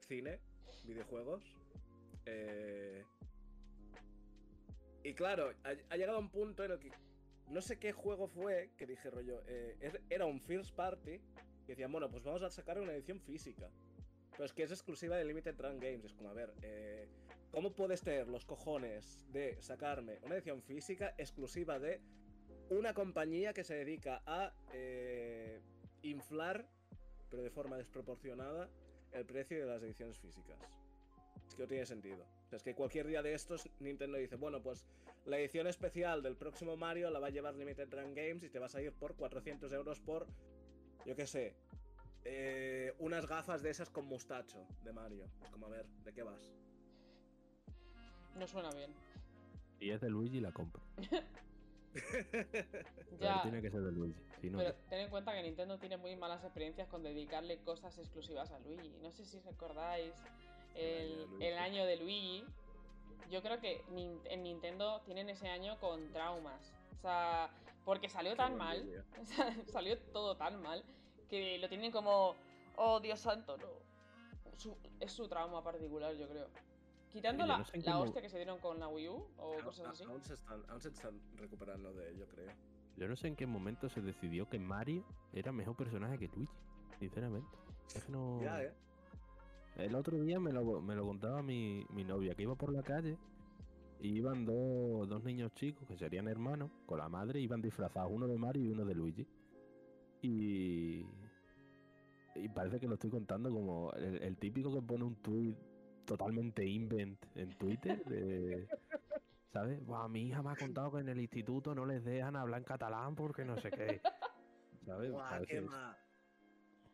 Cine, videojuegos. eh, y claro, ha, ha llegado un punto en el que no sé qué juego fue que dije rollo, eh, er- era un first party y decían, bueno, pues vamos a sacar una edición física. Pero es que es exclusiva de Limited Run Games. Es como, a ver, eh, ¿cómo puedes tener los cojones de sacarme una edición física exclusiva de una compañía que se dedica a eh, inflar, pero de forma desproporcionada, el precio de las ediciones físicas? Es que no tiene sentido. O sea, es que cualquier día de estos Nintendo dice, bueno, pues la edición especial del próximo Mario la va a llevar Limited Run Games y te vas a ir por 400 euros por, yo qué sé, eh, unas gafas de esas con mustacho de Mario. Es como, a ver, ¿de qué vas? No suena bien. Y es de Luigi la compra. Ya, tiene que ser de Luigi. Si no, pero ten en cuenta que Nintendo tiene muy malas experiencias con dedicarle cosas exclusivas a Luigi. No sé si recordáis el, El año de Luigi. Yo creo que en Nintendo tienen ese año con traumas. O sea, porque salió tan mal, salió todo tan mal, que lo tienen como, oh Dios santo, no. Su- es su trauma particular, yo creo. Quitando la, no sé en la hostia que se dieron con la Wii U o Aún- cosas a- así. Aún se, están, aún se están recuperando de ello, creo. yo no sé en qué momento se decidió que Mario era mejor personaje que Luigi. Sinceramente. Es que no. Ya, ¿eh? El otro día me lo, me lo contaba mi, mi novia, que iba por la calle y iban dos, dos niños chicos, que serían hermanos, con la madre, iban disfrazados, uno de Mario y uno de Luigi. Y, y parece que lo estoy contando como el, el típico que pone un tweet totalmente invent en Twitter, de, ¿sabes? Buah, mi hija me ha contado que en el instituto no les dejan hablar en catalán porque no sé qué. ¿Sabes? Buah, qué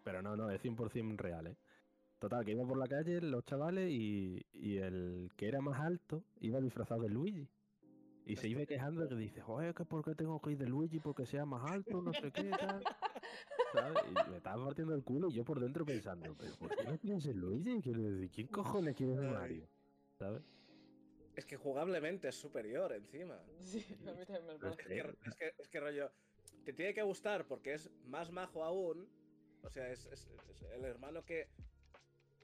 Pero no, no, es 100% real, ¿eh? Total, que iba por la calle los chavales y, y el que era más alto iba disfrazado de Luigi. Y se iba quejando de que dice, joder, que por qué tengo que ir de Luigi porque sea más alto, no sé qué, tal. ¿Sabes? Y me estaba partiendo el culo y yo por dentro pensando, pero ¿por qué no quieres ser Luigi? Quiero decir, ¿quién cojones quiere ser Ay. Mario? ¿Sabes? Es que jugablemente es superior encima. Sí, a mí también me parece. Es que, es, que, es que rollo, te tiene que gustar porque es más majo aún. O sea, es, es- es el hermano que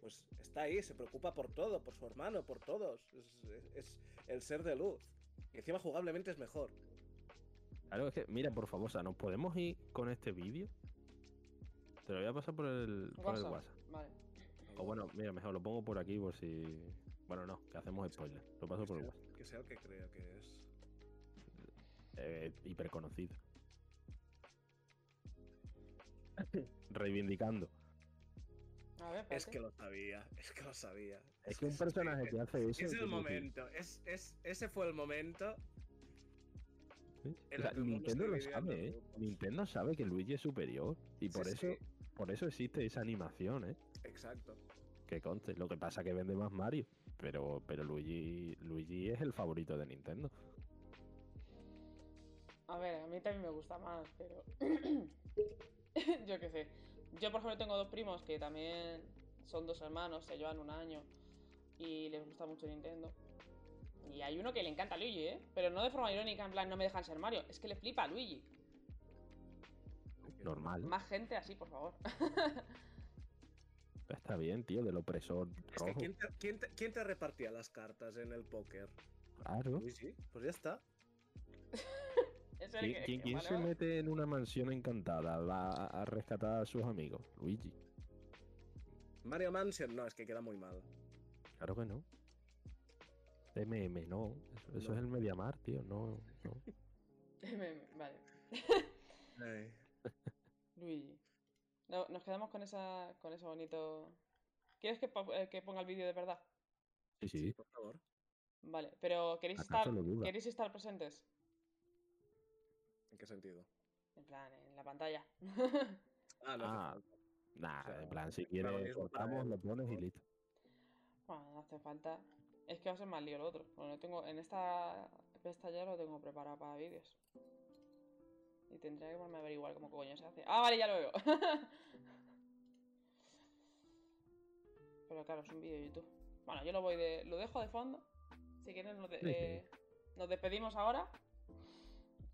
pues está ahí, se preocupa por todo, por su hermano, por todos. Es, es- es el ser de luz. Y encima jugablemente es mejor. Claro, es que, mira, por favor, o sea, ¿nos podemos ir con este vídeo? Te lo voy a pasar por el, por el WhatsApp. WhatsApp. Vale. O bueno, mira, mejor lo pongo por aquí por si... Bueno, no, que hacemos spoiler. Lo paso por el WhatsApp. que sea el que crea que es. Eh, hiper conocido. Reivindicando. A ver, Es que lo sabía, es que lo sabía. Es que un personaje que hace eso... Es el momento, es, es, ese fue el momento. El Nintendo lo sabe, ¿eh? Nintendo sabe que Luigi es superior. Y Sí, por eso, sí. Por eso existe esa animación, ¿eh? Exacto. Que conste. Lo que pasa que vende más Mario. Pero, pero Luigi, Luigi es el favorito de Nintendo. A ver, a mí también me gusta más, pero. yo qué sé. Yo, por ejemplo, tengo dos primos que también son dos hermanos, se llevan un año y les gusta mucho Nintendo. Y hay uno que le encanta a Luigi, ¿eh? Pero no de forma irónica, en plan, no me dejan ser Mario. Es que le flipa a Luigi. Normal. Más gente así, por favor. Está bien, tío, del opresor Es que rojo. ¿quién te, quién te- quién te repartía las cartas en el póker? Claro. Uy, sí, pues ya está. ¿Quién, que- quién- que quién vale, se vale. mete en una mansión encantada va a, rescatar a sus amigos? Luigi. Mario Mansion, no, es que queda muy mal. Claro que no. MM, no. Eso, eso No. es el Mediamar, tío. No, no. Me- vale. Luigi. No, nos quedamos con esa con ese bonito. ¿Quieres que, po- eh, que ponga el vídeo de verdad? Sí, Sí, por favor. Vale, pero ¿queréis ¿Acaso estar? ¿queréis estar presentes? ¿En qué sentido? En plan, en la pantalla. Ah, no. Ah, falta. Nah, O sea, en plan, si quieres, cortamos, lo pones y listo. bueno, no hace falta. Es que va a ser más lío lo otro. Bueno, no tengo, en esta pestaña lo tengo preparado para vídeos. Y tendría que ponerme a averiguar cómo coño se hace. Ah, vale, ya lo veo. Pero claro, es un vídeo de YouTube. Bueno, yo lo voy de. lo dejo de fondo. Si quieren, nos, de- eh, nos despedimos ahora.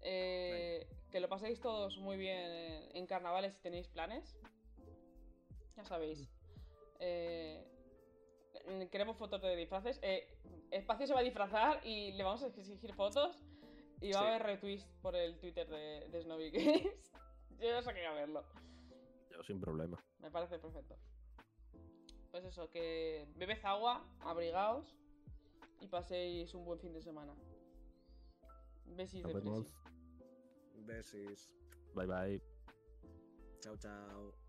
Eh, que lo paséis todos muy bien en, carnavales si tenéis planes. Ya sabéis. Eh, queremos fotos de disfraces. Eh, Espacio se va a disfrazar y le vamos a exigir fotos. Y va Sí. a haber retweets por el Twitter de, de Snobby Games. Yo ya quería verlo. Yo sin problema. Me parece perfecto. Pues eso, que bebed agua, abrigaos y paséis un buen fin de semana. Besis Nos de. Besis. Bye bye. Chao, chao.